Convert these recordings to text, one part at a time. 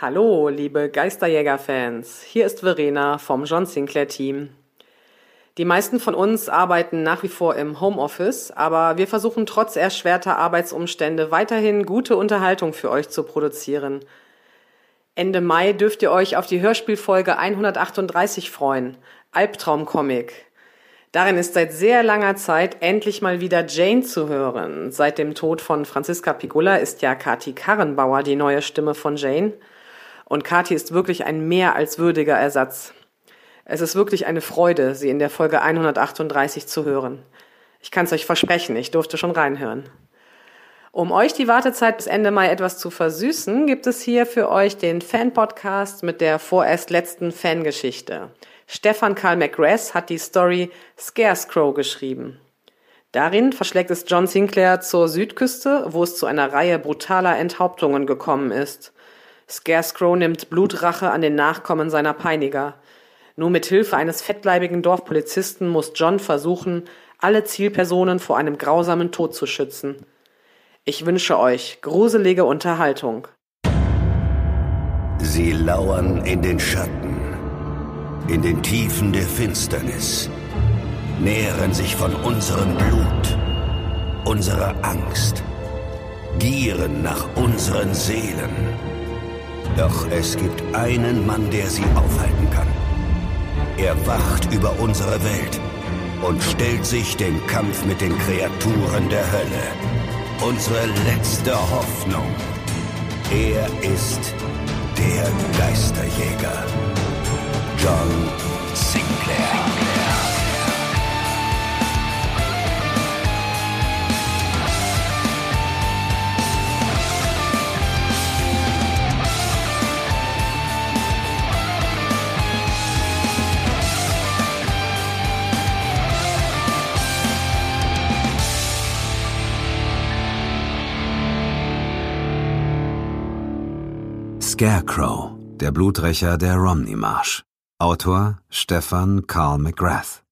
Hallo, liebe Geisterjäger-Fans. Hier ist Verena vom John Sinclair-Team. Die meisten von uns arbeiten nach wie vor im Homeoffice, aber wir versuchen trotz erschwerter Arbeitsumstände weiterhin gute Unterhaltung für euch zu produzieren. Ende Mai dürft ihr euch auf die Hörspielfolge 138 freuen, Albtraumcomic. Darin ist seit sehr langer Zeit endlich mal wieder Jane zu hören. Seit dem Tod von Franziska Pigula ist ja Kati Karrenbauer die neue Stimme von Jane. Und Kati ist wirklich ein mehr als würdiger Ersatz. Es ist wirklich eine Freude, sie in der Folge 138 zu hören. Ich kann es euch versprechen, ich durfte schon reinhören. Um euch die Wartezeit bis Ende Mai etwas zu versüßen, gibt es hier für euch den Fan-Podcast mit der vorerst letzten Fangeschichte. Stefan Karl McGrath hat die Story Scarecrow geschrieben. Darin verschlägt es John Sinclair zur Südküste, wo es zu einer Reihe brutaler Enthauptungen gekommen ist. Scarecrow nimmt Blutrache an den Nachkommen seiner Peiniger. Nur mit Hilfe eines fettleibigen Dorfpolizisten muss John versuchen, alle Zielpersonen vor einem grausamen Tod zu schützen. Ich wünsche euch gruselige Unterhaltung. Sie lauern in den Schatten, in den Tiefen der Finsternis, nähren sich von unserem Blut, unserer Angst, gieren nach unseren Seelen. Doch es gibt einen Mann, der sie aufhalten kann. Er wacht über unsere Welt und stellt sich dem Kampf mit den Kreaturen der Hölle. Unsere letzte Hoffnung. Er ist der Geisterjäger. John Sinclair. Scarecrow, der Bluträcher der Romney-Marsch. Autor Stefan Carl McGrath.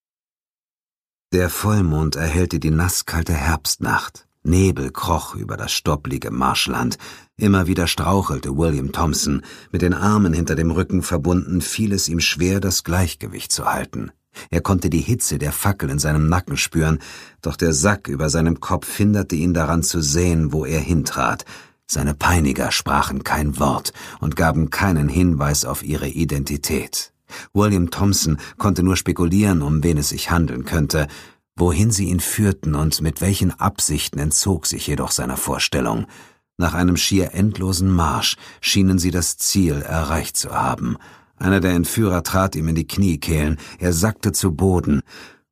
Der Vollmond erhellte die nasskalte Herbstnacht. Nebel kroch über das stopplige Marschland. Immer wieder strauchelte William Thompson. Mit den Armen hinter dem Rücken verbunden fiel es ihm schwer, das Gleichgewicht zu halten. Er konnte die Hitze der Fackel in seinem Nacken spüren, doch der Sack über seinem Kopf hinderte ihn daran zu sehen, wo er hintrat. Seine Peiniger sprachen kein Wort und gaben keinen Hinweis auf ihre Identität. William Thompson konnte nur spekulieren, um wen es sich handeln könnte. Wohin sie ihn führten und mit welchen Absichten entzog sich jedoch seiner Vorstellung. Nach einem schier endlosen Marsch schienen sie das Ziel erreicht zu haben. Einer der Entführer trat ihm in die Kniekehlen, er sackte zu Boden.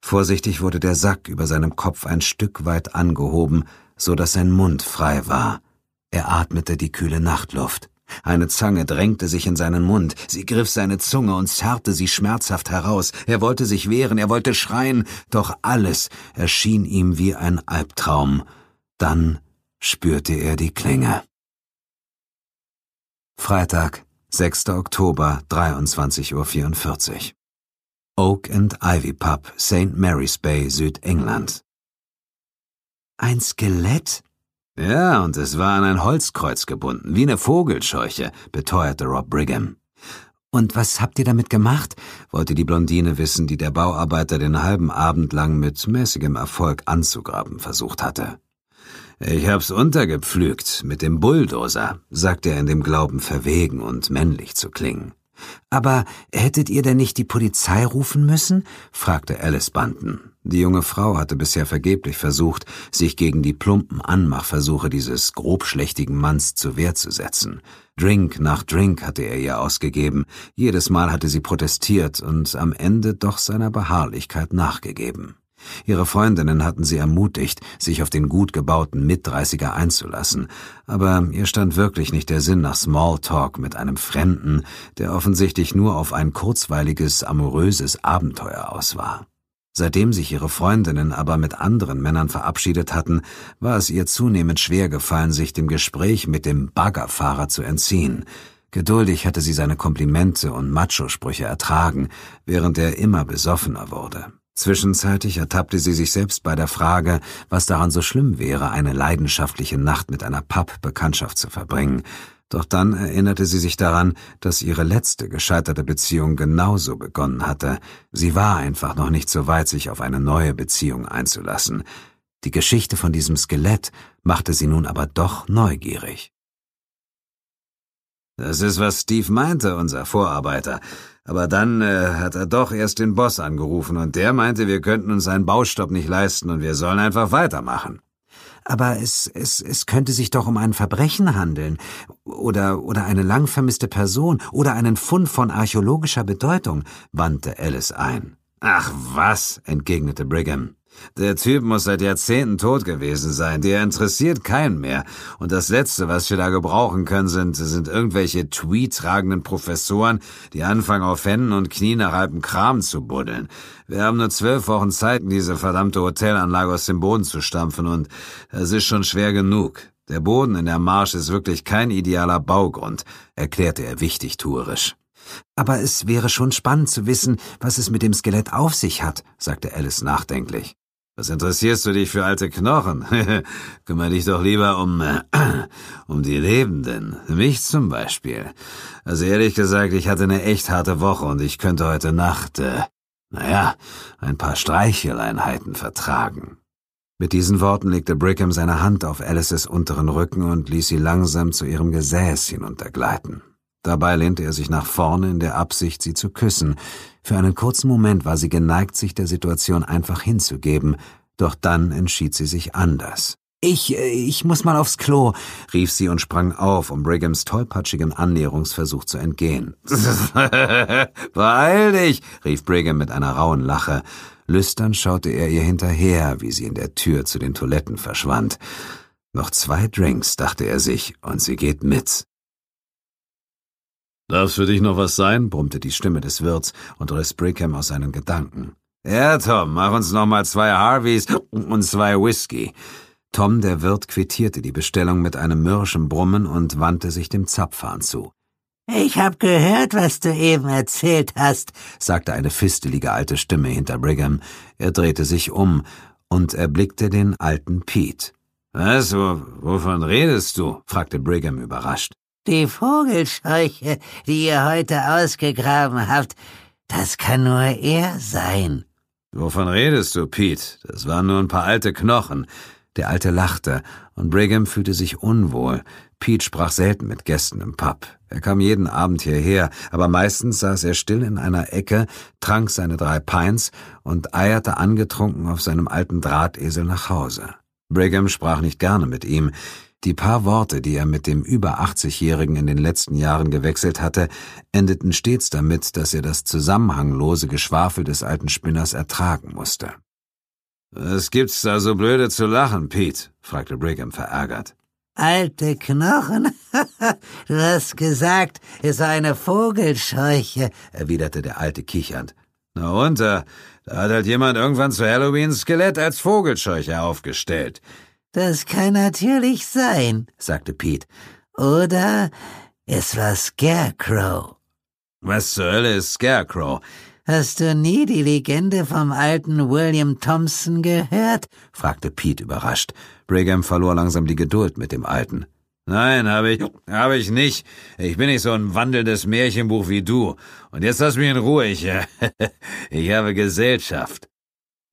Vorsichtig wurde der Sack über seinem Kopf ein Stück weit angehoben, so dass sein Mund frei war. Er atmete die kühle Nachtluft. Eine Zange drängte sich in seinen Mund, sie griff seine Zunge und zerrte sie schmerzhaft heraus. Er wollte sich wehren, er wollte schreien, doch alles erschien ihm wie ein Albtraum. Dann spürte er die Klinge. Freitag, 6. Oktober, 23.44 Uhr. Oak and Ivy Pub, St. Mary's Bay, Südengland. Ein Skelett? Ja, und es war an ein Holzkreuz gebunden, wie eine Vogelscheuche, beteuerte Rob Brigham. Und was habt ihr damit gemacht? wollte die Blondine wissen, die der Bauarbeiter den halben Abend lang mit mäßigem Erfolg anzugraben versucht hatte. Ich hab's untergepflügt mit dem Bulldozer, sagte er in dem Glauben verwegen und männlich zu klingen. Aber hättet ihr denn nicht die Polizei rufen müssen? fragte Alice Banton. Die junge Frau hatte bisher vergeblich versucht, sich gegen die plumpen Anmachversuche dieses grobschlächtigen Manns zur Wehr zu setzen. Drink nach Drink hatte er ihr ausgegeben, jedes Mal hatte sie protestiert und am Ende doch seiner Beharrlichkeit nachgegeben. Ihre Freundinnen hatten sie ermutigt, sich auf den gut gebauten Mitdreißiger einzulassen, aber ihr stand wirklich nicht der Sinn nach Smalltalk mit einem Fremden, der offensichtlich nur auf ein kurzweiliges, amoröses Abenteuer aus war. Seitdem sich ihre Freundinnen aber mit anderen Männern verabschiedet hatten, war es ihr zunehmend schwer gefallen, sich dem Gespräch mit dem Baggerfahrer zu entziehen. Geduldig hatte sie seine Komplimente und Macho-Sprüche ertragen, während er immer besoffener wurde. Zwischenzeitlich ertappte sie sich selbst bei der Frage, was daran so schlimm wäre, eine leidenschaftliche Nacht mit einer Papp-Bekanntschaft zu verbringen, doch dann erinnerte sie sich daran, dass ihre letzte gescheiterte Beziehung genauso begonnen hatte. Sie war einfach noch nicht so weit, sich auf eine neue Beziehung einzulassen. Die Geschichte von diesem Skelett machte sie nun aber doch neugierig. Das ist, was Steve meinte, unser Vorarbeiter. Aber dann äh, hat er doch erst den Boss angerufen und der meinte, wir könnten uns einen Baustopp nicht leisten und wir sollen einfach weitermachen. Aber es, es, es könnte sich doch um ein Verbrechen handeln. Oder, oder eine lang vermisste Person oder einen Fund von archäologischer Bedeutung, wandte Alice ein. Ach was, entgegnete Brigham. Der Typ muss seit Jahrzehnten tot gewesen sein. Der interessiert keinen mehr. Und das Letzte, was wir da gebrauchen können, sind, sind irgendwelche tweet-tragenden Professoren, die anfangen auf Händen und Knien nach halbem Kram zu buddeln. Wir haben nur zwölf Wochen Zeit, diese verdammte Hotelanlage aus dem Boden zu stampfen und es ist schon schwer genug. Der Boden in der Marsch ist wirklich kein idealer Baugrund, erklärte er wichtigtuerisch. Aber es wäre schon spannend zu wissen, was es mit dem Skelett auf sich hat, sagte Alice nachdenklich. Was interessierst du dich für alte Knochen? Kümmer dich doch lieber um, äh, um die Lebenden. Mich zum Beispiel. Also ehrlich gesagt, ich hatte eine echt harte Woche und ich könnte heute Nacht, äh, naja, ein paar Streicheleinheiten vertragen. Mit diesen Worten legte Brigham seine Hand auf Alices unteren Rücken und ließ sie langsam zu ihrem Gesäß hinuntergleiten. Dabei lehnte er sich nach vorne in der Absicht, sie zu küssen. Für einen kurzen Moment war sie geneigt, sich der Situation einfach hinzugeben, doch dann entschied sie sich anders. Ich, äh, ich muss mal aufs Klo, rief sie und sprang auf, um Brighams tollpatschigen Annäherungsversuch zu entgehen. Beeil dich, rief Brigham mit einer rauen Lache. Lüstern schaute er ihr hinterher, wie sie in der Tür zu den Toiletten verschwand. Noch zwei Drinks, dachte er sich, und sie geht mit. Darf's für dich noch was sein? brummte die Stimme des Wirts und riss Brigham aus seinen Gedanken. Ja, Tom, mach uns noch mal zwei Harveys und zwei Whisky. Tom, der Wirt, quittierte die Bestellung mit einem mürrischen Brummen und wandte sich dem Zapfhahn zu. Ich hab gehört, was du eben erzählt hast, sagte eine fistelige alte Stimme hinter Brigham. Er drehte sich um und erblickte den alten Pete. Was, wovon redest du? fragte Brigham überrascht. Die Vogelscheuche, die ihr heute ausgegraben habt, das kann nur er sein. Wovon redest du, Pete? Das waren nur ein paar alte Knochen. Der Alte lachte, und Brigham fühlte sich unwohl. Pete sprach selten mit Gästen im Pub. Er kam jeden Abend hierher, aber meistens saß er still in einer Ecke, trank seine drei Pints und eierte angetrunken auf seinem alten Drahtesel nach Hause. Brigham sprach nicht gerne mit ihm, die paar Worte, die er mit dem über 80-Jährigen in den letzten Jahren gewechselt hatte, endeten stets damit, dass er das zusammenhanglose Geschwafel des alten Spinners ertragen musste. Was gibt's da so blöde zu lachen, Pete? fragte Brigham verärgert. Alte Knochen? du hast gesagt, es sei eine Vogelscheuche, erwiderte der Alte kichernd. Na und, da hat halt jemand irgendwann zu Halloween Skelett als Vogelscheuche aufgestellt. Das kann natürlich sein, sagte Pete. Oder es war Scarecrow. Was zur Hölle ist Scarecrow? Hast du nie die Legende vom alten William Thompson gehört? fragte Pete überrascht. Brigham verlor langsam die Geduld mit dem Alten. Nein, habe ich, habe ich nicht. Ich bin nicht so ein wandelndes Märchenbuch wie du. Und jetzt lass mich in Ruhe. Ich, ich habe Gesellschaft.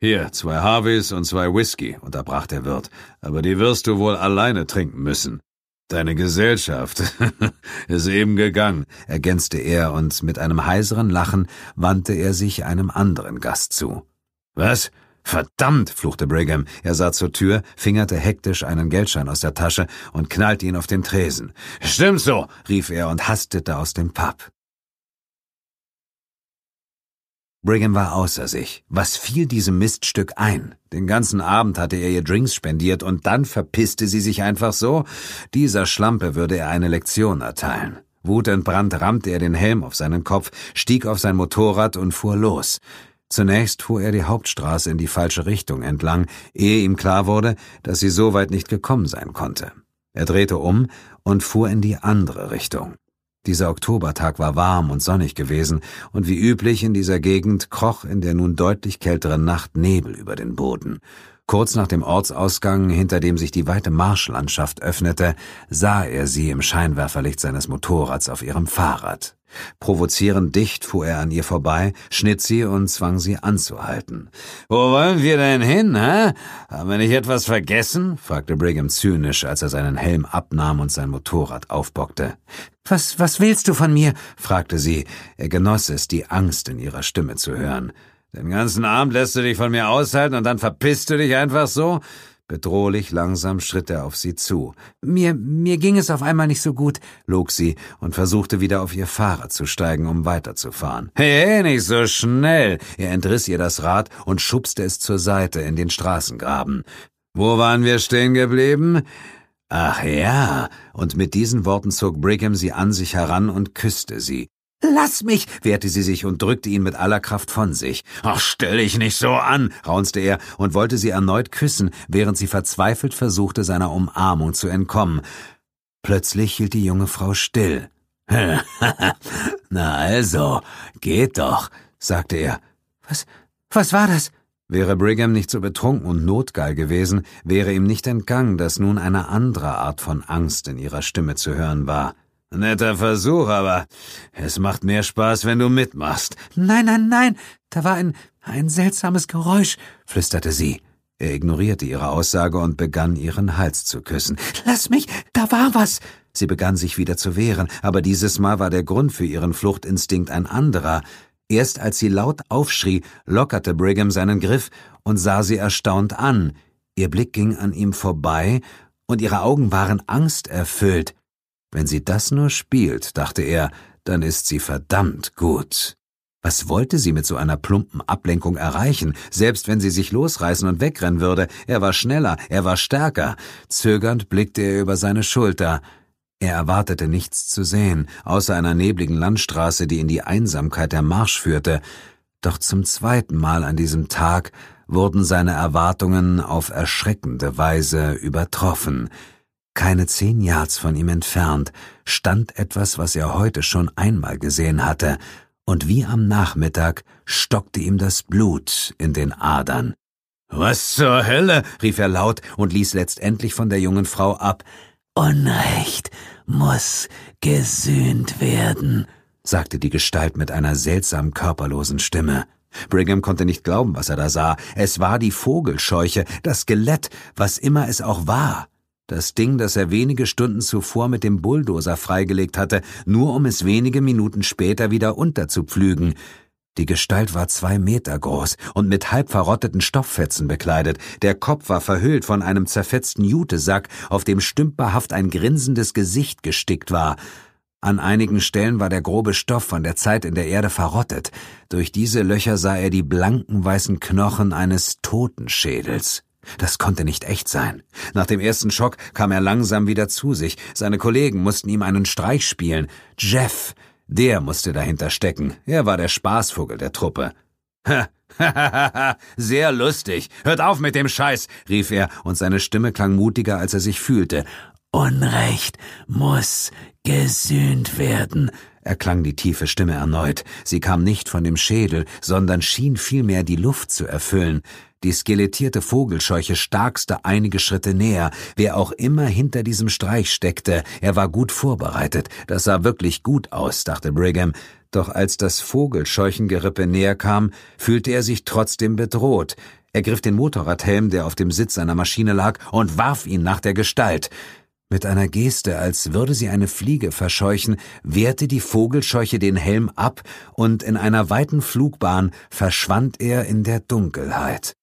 Hier, zwei Harveys und zwei Whisky, unterbrach der Wirt, aber die wirst du wohl alleine trinken müssen. Deine Gesellschaft ist eben gegangen, ergänzte er, und mit einem heiseren Lachen wandte er sich einem anderen Gast zu. Was? Verdammt, fluchte Brigham. Er sah zur Tür, fingerte hektisch einen Geldschein aus der Tasche und knallte ihn auf den Tresen. Stimmt so, rief er und hastete aus dem Pub. Brigham war außer sich. Was fiel diesem Miststück ein? Den ganzen Abend hatte er ihr Drinks spendiert und dann verpisste sie sich einfach so? Dieser Schlampe würde er eine Lektion erteilen. Wutentbrannt rammte er den Helm auf seinen Kopf, stieg auf sein Motorrad und fuhr los. Zunächst fuhr er die Hauptstraße in die falsche Richtung entlang, ehe ihm klar wurde, dass sie so weit nicht gekommen sein konnte. Er drehte um und fuhr in die andere Richtung. Dieser Oktobertag war warm und sonnig gewesen, und wie üblich in dieser Gegend kroch in der nun deutlich kälteren Nacht Nebel über den Boden. Kurz nach dem Ortsausgang, hinter dem sich die weite Marschlandschaft öffnete, sah er sie im Scheinwerferlicht seines Motorrads auf ihrem Fahrrad. Provozierend dicht fuhr er an ihr vorbei, schnitt sie und zwang sie anzuhalten. Wo wollen wir denn hin, hä? Haben wir nicht etwas vergessen? fragte Brigham zynisch, als er seinen Helm abnahm und sein Motorrad aufbockte. Was, was willst du von mir? fragte sie. Er genoss es, die Angst in ihrer Stimme zu hören. Den ganzen Abend lässt du dich von mir aushalten und dann verpisst du dich einfach so? Bedrohlich langsam schritt er auf sie zu. Mir, mir ging es auf einmal nicht so gut, log sie und versuchte wieder auf ihr Fahrrad zu steigen, um weiterzufahren. Hey, nicht so schnell! Er entriss ihr das Rad und schubste es zur Seite in den Straßengraben. Wo waren wir stehen geblieben? Ach ja, und mit diesen Worten zog Brigham sie an sich heran und küsste sie. Lass mich, wehrte sie sich und drückte ihn mit aller Kraft von sich. Ach, stell dich nicht so an, raunzte er und wollte sie erneut küssen, während sie verzweifelt versuchte, seiner Umarmung zu entkommen. Plötzlich hielt die junge Frau still. Na also, geht doch, sagte er. Was, was war das? Wäre Brigham nicht so betrunken und notgeil gewesen, wäre ihm nicht entgangen, dass nun eine andere Art von Angst in ihrer Stimme zu hören war. Netter Versuch, aber es macht mehr Spaß, wenn du mitmachst. Nein, nein, nein, da war ein, ein seltsames Geräusch, flüsterte sie. Er ignorierte ihre Aussage und begann ihren Hals zu küssen. Lass mich, da war was. Sie begann sich wieder zu wehren, aber dieses Mal war der Grund für ihren Fluchtinstinkt ein anderer. Erst als sie laut aufschrie, lockerte Brigham seinen Griff und sah sie erstaunt an. Ihr Blick ging an ihm vorbei, und ihre Augen waren angsterfüllt. Wenn sie das nur spielt, dachte er, dann ist sie verdammt gut. Was wollte sie mit so einer plumpen Ablenkung erreichen, selbst wenn sie sich losreißen und wegrennen würde? Er war schneller, er war stärker. Zögernd blickte er über seine Schulter. Er erwartete nichts zu sehen, außer einer nebligen Landstraße, die in die Einsamkeit der Marsch führte. Doch zum zweiten Mal an diesem Tag wurden seine Erwartungen auf erschreckende Weise übertroffen. Keine zehn Yards von ihm entfernt stand etwas, was er heute schon einmal gesehen hatte, und wie am Nachmittag stockte ihm das Blut in den Adern. Was zur Hölle? rief er laut und ließ letztendlich von der jungen Frau ab. Unrecht muss gesühnt werden, sagte die Gestalt mit einer seltsam körperlosen Stimme. Brigham konnte nicht glauben, was er da sah. Es war die Vogelscheuche, das Skelett, was immer es auch war. Das Ding, das er wenige Stunden zuvor mit dem Bulldozer freigelegt hatte, nur um es wenige Minuten später wieder unterzupflügen. Die Gestalt war zwei Meter groß und mit halb verrotteten Stofffetzen bekleidet. Der Kopf war verhüllt von einem zerfetzten Jutesack, auf dem stümperhaft ein grinsendes Gesicht gestickt war. An einigen Stellen war der grobe Stoff von der Zeit in der Erde verrottet. Durch diese Löcher sah er die blanken weißen Knochen eines Totenschädels. Das konnte nicht echt sein. Nach dem ersten Schock kam er langsam wieder zu sich. Seine Kollegen mussten ihm einen Streich spielen. Jeff, der musste dahinter stecken. Er war der Spaßvogel der Truppe. Ha, sehr lustig. Hört auf mit dem Scheiß, rief er, und seine Stimme klang mutiger, als er sich fühlte. Unrecht muss gesühnt werden, erklang die tiefe Stimme erneut. Sie kam nicht von dem Schädel, sondern schien vielmehr die Luft zu erfüllen. Die skelettierte Vogelscheuche starkste einige Schritte näher. Wer auch immer hinter diesem Streich steckte, er war gut vorbereitet. Das sah wirklich gut aus, dachte Brigham. Doch als das Vogelscheuchengerippe näher kam, fühlte er sich trotzdem bedroht. Er griff den Motorradhelm, der auf dem Sitz seiner Maschine lag, und warf ihn nach der Gestalt. Mit einer Geste, als würde sie eine Fliege verscheuchen, wehrte die Vogelscheuche den Helm ab, und in einer weiten Flugbahn verschwand er in der Dunkelheit.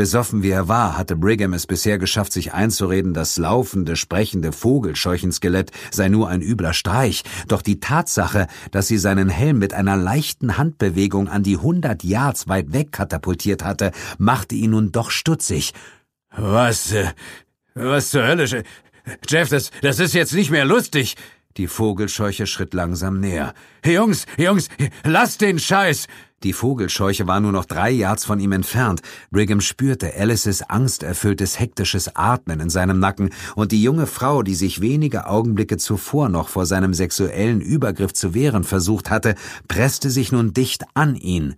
Besoffen wie er war, hatte Brigham es bisher geschafft, sich einzureden, das laufende, sprechende Vogelscheuchenskelett sei nur ein übler Streich. Doch die Tatsache, dass sie seinen Helm mit einer leichten Handbewegung an die hundert Yards weit weg katapultiert hatte, machte ihn nun doch stutzig. Was, äh, was zur Hölle? Jeff, das, das ist jetzt nicht mehr lustig. Die Vogelscheuche schritt langsam näher. Jungs, Jungs, lasst den Scheiß! Die Vogelscheuche war nur noch drei Yards von ihm entfernt. Brigham spürte Alices angsterfülltes, hektisches Atmen in seinem Nacken, und die junge Frau, die sich wenige Augenblicke zuvor noch vor seinem sexuellen Übergriff zu wehren versucht hatte, presste sich nun dicht an ihn.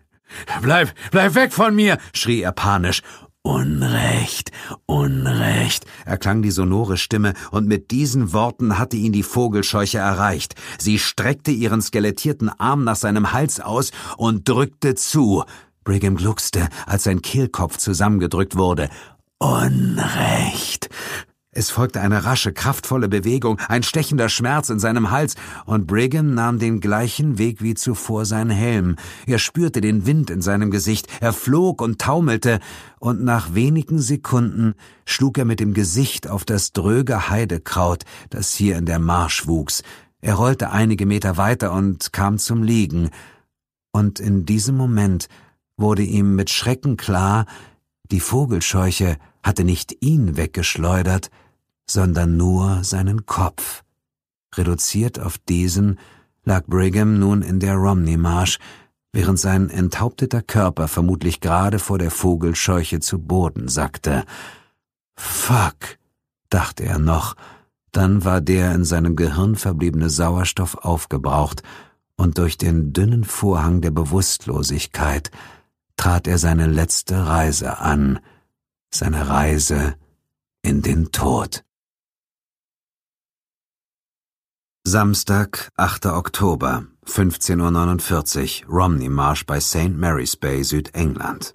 Bleib, bleib weg von mir! schrie er panisch. Unrecht, Unrecht, erklang die sonore Stimme, und mit diesen Worten hatte ihn die Vogelscheuche erreicht. Sie streckte ihren skelettierten Arm nach seinem Hals aus und drückte zu. Brigham gluckste, als sein Kehlkopf zusammengedrückt wurde. Unrecht. Es folgte eine rasche, kraftvolle Bewegung, ein stechender Schmerz in seinem Hals, und Brigham nahm den gleichen Weg wie zuvor sein Helm. Er spürte den Wind in seinem Gesicht, er flog und taumelte, und nach wenigen Sekunden schlug er mit dem Gesicht auf das dröge Heidekraut, das hier in der Marsch wuchs. Er rollte einige Meter weiter und kam zum Liegen. Und in diesem Moment wurde ihm mit Schrecken klar, die Vogelscheuche hatte nicht ihn weggeschleudert, sondern nur seinen Kopf. Reduziert auf diesen lag Brigham nun in der Romney-Marsch, während sein enthaupteter Körper vermutlich gerade vor der Vogelscheuche zu Boden sackte. Fuck, dachte er noch, dann war der in seinem Gehirn verbliebene Sauerstoff aufgebraucht, und durch den dünnen Vorhang der Bewusstlosigkeit trat er seine letzte Reise an, seine Reise in den Tod. Samstag, 8. Oktober, 15.49 Uhr, Romney Marsh bei St. Mary's Bay, Südengland.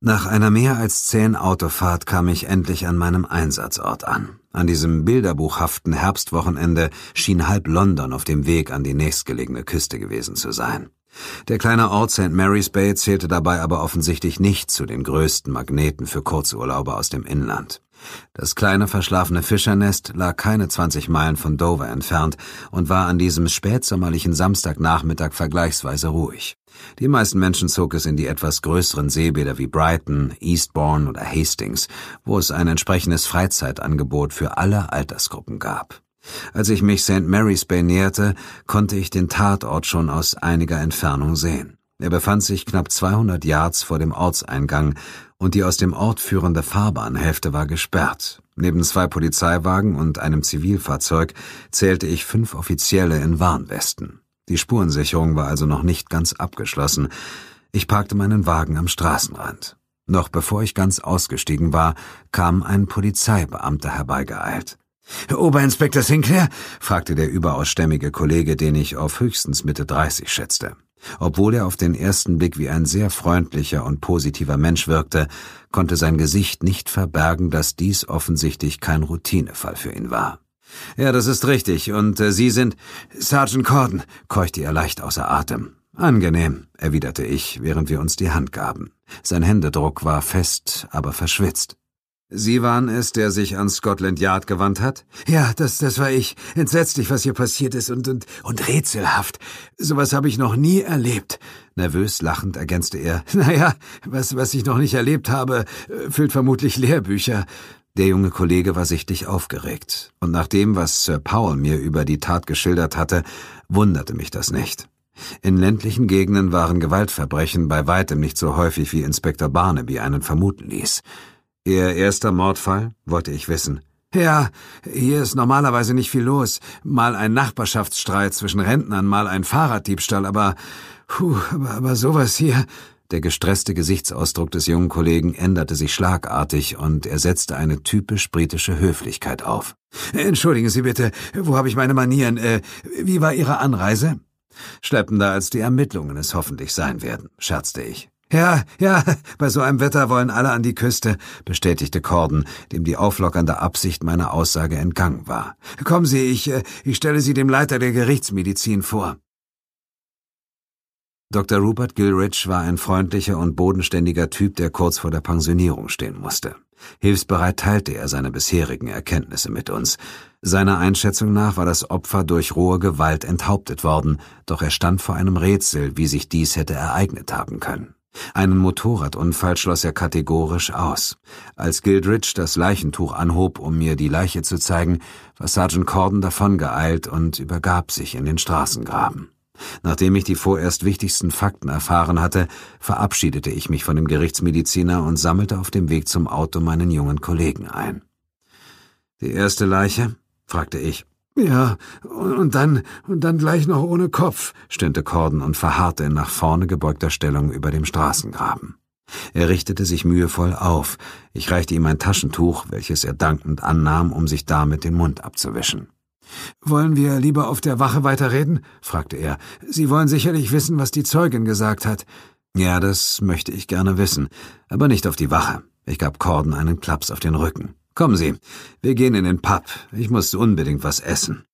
Nach einer mehr als zehn Autofahrt kam ich endlich an meinem Einsatzort an. An diesem bilderbuchhaften Herbstwochenende schien halb London auf dem Weg an die nächstgelegene Küste gewesen zu sein. Der kleine Ort St. Mary's Bay zählte dabei aber offensichtlich nicht zu den größten Magneten für Kurzurlauber aus dem Inland. Das kleine verschlafene Fischernest lag keine 20 Meilen von Dover entfernt und war an diesem spätsommerlichen Samstagnachmittag vergleichsweise ruhig. Die meisten Menschen zog es in die etwas größeren Seebäder wie Brighton, Eastbourne oder Hastings, wo es ein entsprechendes Freizeitangebot für alle Altersgruppen gab. Als ich mich St. Mary's Bay näherte, konnte ich den Tatort schon aus einiger Entfernung sehen. Er befand sich knapp 200 Yards vor dem Ortseingang und die aus dem Ort führende Fahrbahnhälfte war gesperrt. Neben zwei Polizeiwagen und einem Zivilfahrzeug zählte ich fünf Offizielle in Warnwesten. Die Spurensicherung war also noch nicht ganz abgeschlossen. Ich parkte meinen Wagen am Straßenrand. Noch bevor ich ganz ausgestiegen war, kam ein Polizeibeamter herbeigeeilt. Oberinspektor Sinclair? fragte der überaus stämmige Kollege, den ich auf höchstens Mitte 30 schätzte. Obwohl er auf den ersten Blick wie ein sehr freundlicher und positiver Mensch wirkte, konnte sein Gesicht nicht verbergen, dass dies offensichtlich kein Routinefall für ihn war. Ja, das ist richtig. Und äh, Sie sind Sergeant Corden, keuchte er leicht außer Atem. Angenehm, erwiderte ich, während wir uns die Hand gaben. Sein Händedruck war fest, aber verschwitzt. Sie waren es, der sich an Scotland Yard gewandt hat? Ja, das, das war ich. Entsetzlich, was hier passiert ist und, und, und rätselhaft. Sowas habe ich noch nie erlebt. Nervös lachend ergänzte er. Naja, was, was ich noch nicht erlebt habe, füllt vermutlich Lehrbücher. Der junge Kollege war sichtlich aufgeregt. Und nach dem, was Sir Paul mir über die Tat geschildert hatte, wunderte mich das nicht. In ländlichen Gegenden waren Gewaltverbrechen bei weitem nicht so häufig wie Inspektor Barnaby einen vermuten ließ. Ihr erster Mordfall, wollte ich wissen. Ja, hier ist normalerweise nicht viel los. Mal ein Nachbarschaftsstreit zwischen Rentnern, mal ein Fahrraddiebstahl, aber, puh, aber, aber sowas hier. Der gestresste Gesichtsausdruck des jungen Kollegen änderte sich schlagartig und er setzte eine typisch britische Höflichkeit auf. Entschuldigen Sie bitte, wo habe ich meine Manieren? Äh, wie war Ihre Anreise? Schleppender als die Ermittlungen es hoffentlich sein werden, scherzte ich. Ja, ja, bei so einem Wetter wollen alle an die Küste, bestätigte Corden, dem die auflockernde Absicht meiner Aussage entgangen war. Kommen Sie, ich, äh, ich stelle Sie dem Leiter der Gerichtsmedizin vor. Dr. Rupert Gilrich war ein freundlicher und bodenständiger Typ, der kurz vor der Pensionierung stehen musste. Hilfsbereit teilte er seine bisherigen Erkenntnisse mit uns. Seiner Einschätzung nach war das Opfer durch rohe Gewalt enthauptet worden, doch er stand vor einem Rätsel, wie sich dies hätte ereignet haben können. Einen Motorradunfall schloss er kategorisch aus. Als Gildridge das Leichentuch anhob, um mir die Leiche zu zeigen, war Sergeant Corden davongeeilt und übergab sich in den Straßengraben. Nachdem ich die vorerst wichtigsten Fakten erfahren hatte, verabschiedete ich mich von dem Gerichtsmediziner und sammelte auf dem Weg zum Auto meinen jungen Kollegen ein. Die erste Leiche? fragte ich. Ja, und dann, und dann gleich noch ohne Kopf, stöhnte Corden und verharrte in nach vorne gebeugter Stellung über dem Straßengraben. Er richtete sich mühevoll auf. Ich reichte ihm ein Taschentuch, welches er dankend annahm, um sich damit den Mund abzuwischen. Wollen wir lieber auf der Wache weiterreden? fragte er. Sie wollen sicherlich wissen, was die Zeugin gesagt hat. Ja, das möchte ich gerne wissen, aber nicht auf die Wache. Ich gab Corden einen Klaps auf den Rücken. Kommen Sie, wir gehen in den Pub. Ich muss unbedingt was essen.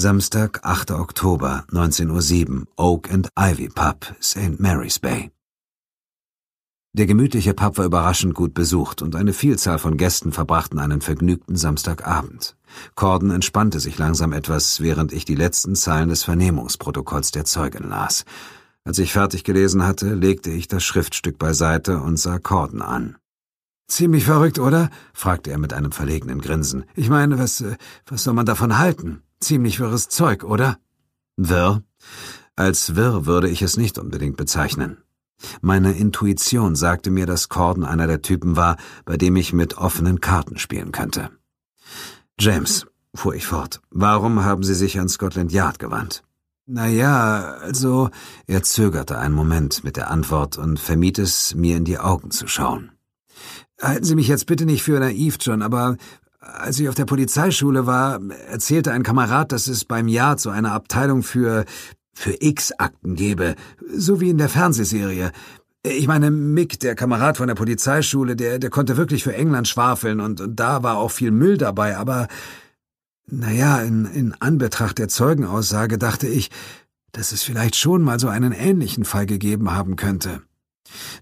Samstag, 8. Oktober, 19.07 Uhr, Oak and Ivy Pub, St. Mary's Bay. Der gemütliche Pub war überraschend gut besucht und eine Vielzahl von Gästen verbrachten einen vergnügten Samstagabend. Corden entspannte sich langsam etwas, während ich die letzten Zeilen des Vernehmungsprotokolls der Zeugin las. Als ich fertig gelesen hatte, legte ich das Schriftstück beiseite und sah Corden an. Ziemlich verrückt, oder? fragte er mit einem verlegenen Grinsen. Ich meine, was, äh, was soll man davon halten? Ziemlich wirres Zeug, oder? Wirr? Als wirr würde ich es nicht unbedingt bezeichnen. Meine Intuition sagte mir, dass Corden einer der Typen war, bei dem ich mit offenen Karten spielen könnte. James, fuhr ich fort, warum haben Sie sich an Scotland Yard gewandt? Na ja, also. Er zögerte einen Moment mit der Antwort und vermied es, mir in die Augen zu schauen. Halten Sie mich jetzt bitte nicht für naiv, John, aber als ich auf der Polizeischule war, erzählte ein Kamerad, dass es beim Yard so eine Abteilung für für X-Akten gebe, so wie in der Fernsehserie. Ich meine, Mick, der Kamerad von der Polizeischule, der, der konnte wirklich für England schwafeln und, und da war auch viel Müll dabei, aber naja, in, in Anbetracht der Zeugenaussage dachte ich, dass es vielleicht schon mal so einen ähnlichen Fall gegeben haben könnte.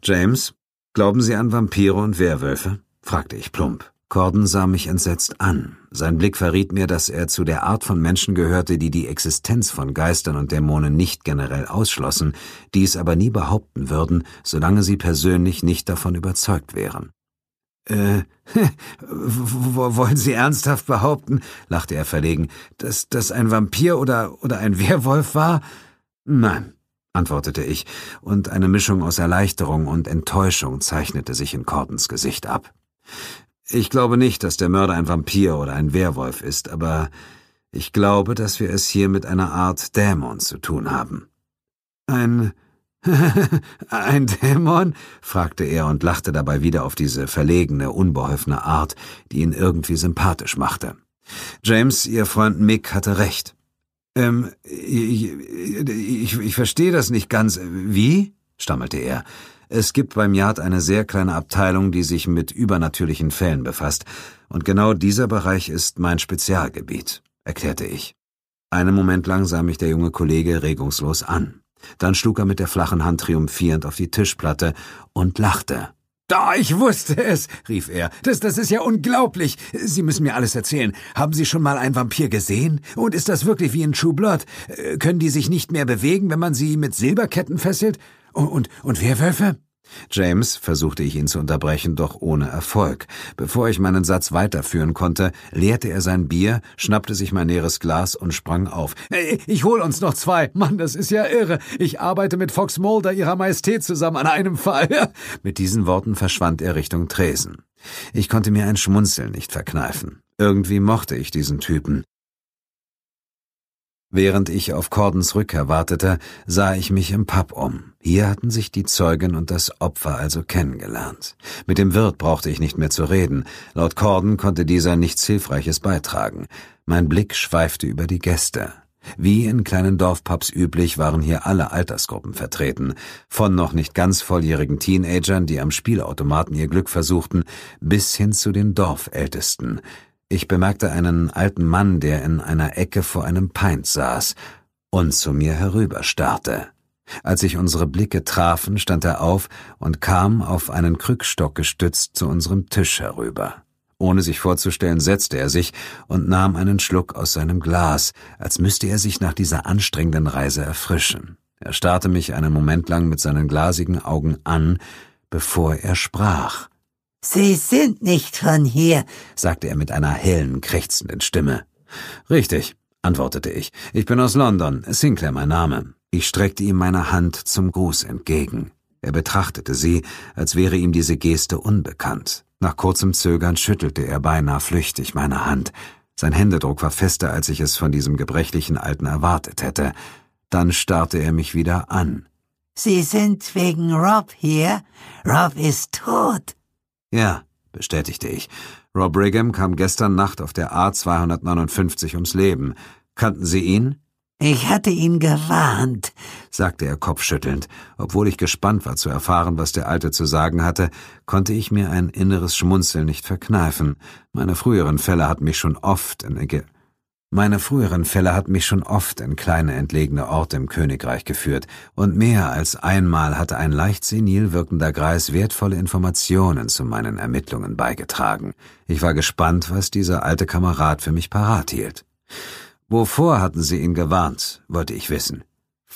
James, glauben Sie an Vampire und Werwölfe? fragte ich plump. Corden sah mich entsetzt an. Sein Blick verriet mir, dass er zu der Art von Menschen gehörte, die die Existenz von Geistern und Dämonen nicht generell ausschlossen, dies aber nie behaupten würden, solange sie persönlich nicht davon überzeugt wären. Äh, wollen Sie ernsthaft behaupten, lachte er verlegen, dass das ein Vampir oder, oder ein Werwolf war? Nein, antwortete ich, und eine Mischung aus Erleichterung und Enttäuschung zeichnete sich in Cordens Gesicht ab. Ich glaube nicht, dass der Mörder ein Vampir oder ein Werwolf ist, aber ich glaube, dass wir es hier mit einer Art Dämon zu tun haben. Ein ein Dämon? fragte er und lachte dabei wieder auf diese verlegene, unbeholfene Art, die ihn irgendwie sympathisch machte. James, Ihr Freund Mick hatte recht. Ähm, ich, ich, ich verstehe das nicht ganz. Wie? stammelte er. Es gibt beim Yard eine sehr kleine Abteilung, die sich mit übernatürlichen Fällen befasst, und genau dieser Bereich ist mein Spezialgebiet, erklärte ich. Einen Moment lang sah mich der junge Kollege regungslos an. Dann schlug er mit der flachen Hand triumphierend auf die Tischplatte und lachte. Da, ich wusste es, rief er. Das, das ist ja unglaublich. Sie müssen mir alles erzählen. Haben Sie schon mal einen Vampir gesehen? Und ist das wirklich wie in True Blood? Äh, können die sich nicht mehr bewegen, wenn man sie mit Silberketten fesselt? Und, und, und Werwölfe? James versuchte ich ihn zu unterbrechen, doch ohne Erfolg. Bevor ich meinen Satz weiterführen konnte, leerte er sein Bier, schnappte sich mein leeres Glas und sprang auf. Ich hol uns noch zwei. Mann, das ist ja irre. Ich arbeite mit Fox Mulder, ihrer Majestät, zusammen an einem Fall. Mit diesen Worten verschwand er Richtung Tresen. Ich konnte mir ein Schmunzeln nicht verkneifen. Irgendwie mochte ich diesen Typen. Während ich auf Cordens Rückkehr wartete, sah ich mich im Pub um. Hier hatten sich die Zeugin und das Opfer also kennengelernt. Mit dem Wirt brauchte ich nicht mehr zu reden. Laut Corden konnte dieser nichts Hilfreiches beitragen. Mein Blick schweifte über die Gäste. Wie in kleinen Dorfpubs üblich waren hier alle Altersgruppen vertreten, von noch nicht ganz volljährigen Teenagern, die am Spielautomaten ihr Glück versuchten, bis hin zu den Dorfältesten, ich bemerkte einen alten Mann, der in einer Ecke vor einem Pint saß, und zu mir herüberstarrte. Als sich unsere Blicke trafen, stand er auf und kam auf einen Krückstock gestützt zu unserem Tisch herüber. Ohne sich vorzustellen, setzte er sich und nahm einen Schluck aus seinem Glas, als müsste er sich nach dieser anstrengenden Reise erfrischen. Er starrte mich einen Moment lang mit seinen glasigen Augen an, bevor er sprach. Sie sind nicht von hier, sagte er mit einer hellen, krächzenden Stimme. Richtig, antwortete ich. Ich bin aus London, Sinclair mein Name. Ich streckte ihm meine Hand zum Gruß entgegen. Er betrachtete sie, als wäre ihm diese Geste unbekannt. Nach kurzem Zögern schüttelte er beinahe flüchtig meine Hand. Sein Händedruck war fester, als ich es von diesem gebrechlichen Alten erwartet hätte. Dann starrte er mich wieder an. Sie sind wegen Rob hier? Rob ist tot. Ja, bestätigte ich. Rob Brigham kam gestern Nacht auf der A259 ums Leben. Kannten Sie ihn? Ich hatte ihn gewarnt, sagte er kopfschüttelnd. Obwohl ich gespannt war zu erfahren, was der Alte zu sagen hatte, konnte ich mir ein inneres Schmunzeln nicht verkneifen. Meine früheren Fälle hatten mich schon oft in meine früheren Fälle hatten mich schon oft in kleine entlegene Orte im Königreich geführt, und mehr als einmal hatte ein leicht senil wirkender Greis wertvolle Informationen zu meinen Ermittlungen beigetragen. Ich war gespannt, was dieser alte Kamerad für mich parat hielt. Wovor hatten Sie ihn gewarnt, wollte ich wissen.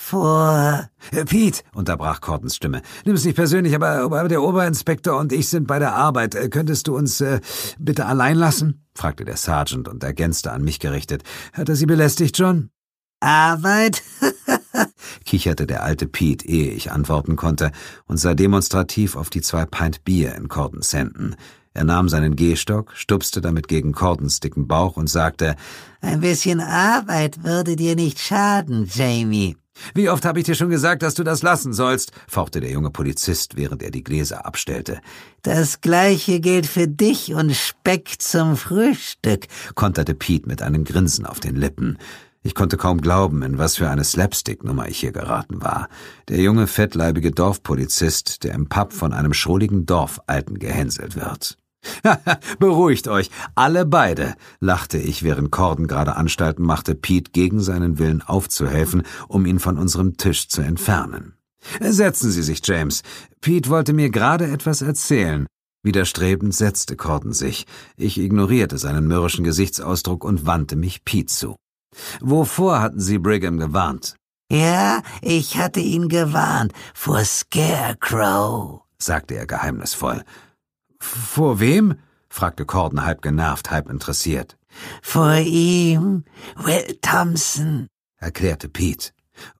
Vor. Äh, Pete, unterbrach Cordens Stimme. Nimm es nicht persönlich, aber, aber der Oberinspektor und ich sind bei der Arbeit. Äh, könntest du uns äh, bitte allein lassen? fragte der Sergeant und ergänzte an mich gerichtet. Hat er Sie belästigt, John? Arbeit? kicherte der alte Pete, ehe ich antworten konnte, und sah demonstrativ auf die zwei Pint Bier in Cordens Händen. Er nahm seinen Gehstock, stupste damit gegen Cordens dicken Bauch und sagte, Ein bisschen Arbeit würde dir nicht schaden, Jamie. Wie oft habe ich dir schon gesagt, dass du das lassen sollst? fauchte der junge Polizist, während er die Gläser abstellte. Das gleiche gilt für dich und Speck zum Frühstück, konterte Pete mit einem Grinsen auf den Lippen. Ich konnte kaum glauben, in was für eine Slapstick-Nummer ich hier geraten war. Der junge, fettleibige Dorfpolizist, der im Pub von einem schrulligen Dorfalten gehänselt wird. Beruhigt euch, alle beide, lachte ich, während Corden gerade Anstalten machte, Pete gegen seinen Willen aufzuhelfen, um ihn von unserem Tisch zu entfernen. Setzen Sie sich, James. Pete wollte mir gerade etwas erzählen. Widerstrebend setzte Corden sich. Ich ignorierte seinen mürrischen Gesichtsausdruck und wandte mich Pete zu. Wovor hatten Sie Brigham gewarnt? Ja, ich hatte ihn gewarnt vor Scarecrow, sagte er geheimnisvoll. Vor wem? fragte Corden halb genervt, halb interessiert. Vor ihm, Will Thompson, erklärte Pete.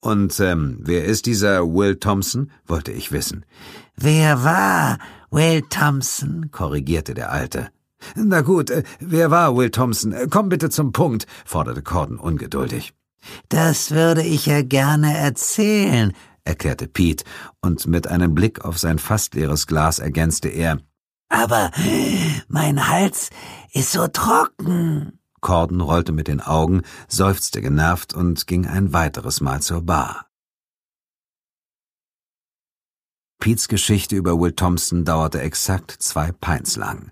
Und ähm, wer ist dieser Will Thompson? wollte ich wissen. Wer war Will Thompson? korrigierte der Alte. Na gut, äh, wer war Will Thompson? Äh, komm bitte zum Punkt, forderte Corden ungeduldig. Das würde ich ja gerne erzählen, erklärte Pete, und mit einem Blick auf sein fast leeres Glas ergänzte er, aber mein Hals ist so trocken. Corden rollte mit den Augen, seufzte genervt und ging ein weiteres Mal zur Bar. Pete's Geschichte über Will Thompson dauerte exakt zwei Pints lang.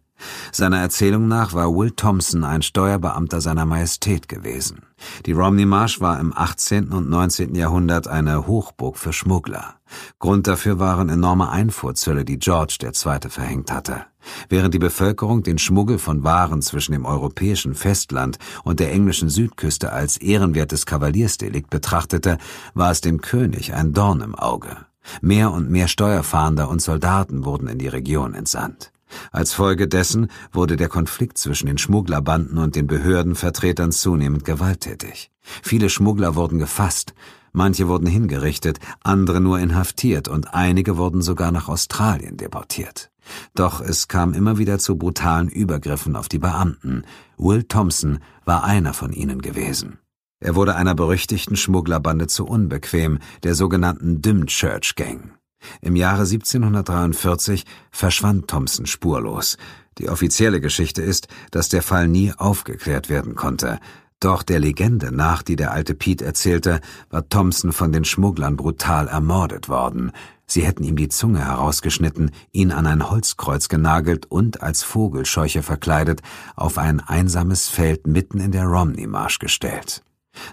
Seiner Erzählung nach war Will Thompson ein Steuerbeamter seiner Majestät gewesen. Die Romney Marsh war im 18. und 19. Jahrhundert eine Hochburg für Schmuggler. Grund dafür waren enorme Einfuhrzölle, die George II. verhängt hatte. Während die Bevölkerung den Schmuggel von Waren zwischen dem europäischen Festland und der englischen Südküste als ehrenwertes Kavaliersdelikt betrachtete, war es dem König ein Dorn im Auge. Mehr und mehr Steuerfahnder und Soldaten wurden in die Region entsandt. Als Folge dessen wurde der Konflikt zwischen den Schmugglerbanden und den Behördenvertretern zunehmend gewalttätig. Viele Schmuggler wurden gefasst, manche wurden hingerichtet, andere nur inhaftiert und einige wurden sogar nach Australien deportiert. Doch es kam immer wieder zu brutalen Übergriffen auf die Beamten. Will Thompson war einer von ihnen gewesen. Er wurde einer berüchtigten Schmugglerbande zu unbequem, der sogenannten Dymchurch Gang. Im Jahre 1743 verschwand Thompson spurlos. Die offizielle Geschichte ist, dass der Fall nie aufgeklärt werden konnte. Doch der Legende nach, die der alte Pete erzählte, war Thompson von den Schmugglern brutal ermordet worden. Sie hätten ihm die Zunge herausgeschnitten, ihn an ein Holzkreuz genagelt und als Vogelscheuche verkleidet auf ein einsames Feld mitten in der Romney-Marsch gestellt.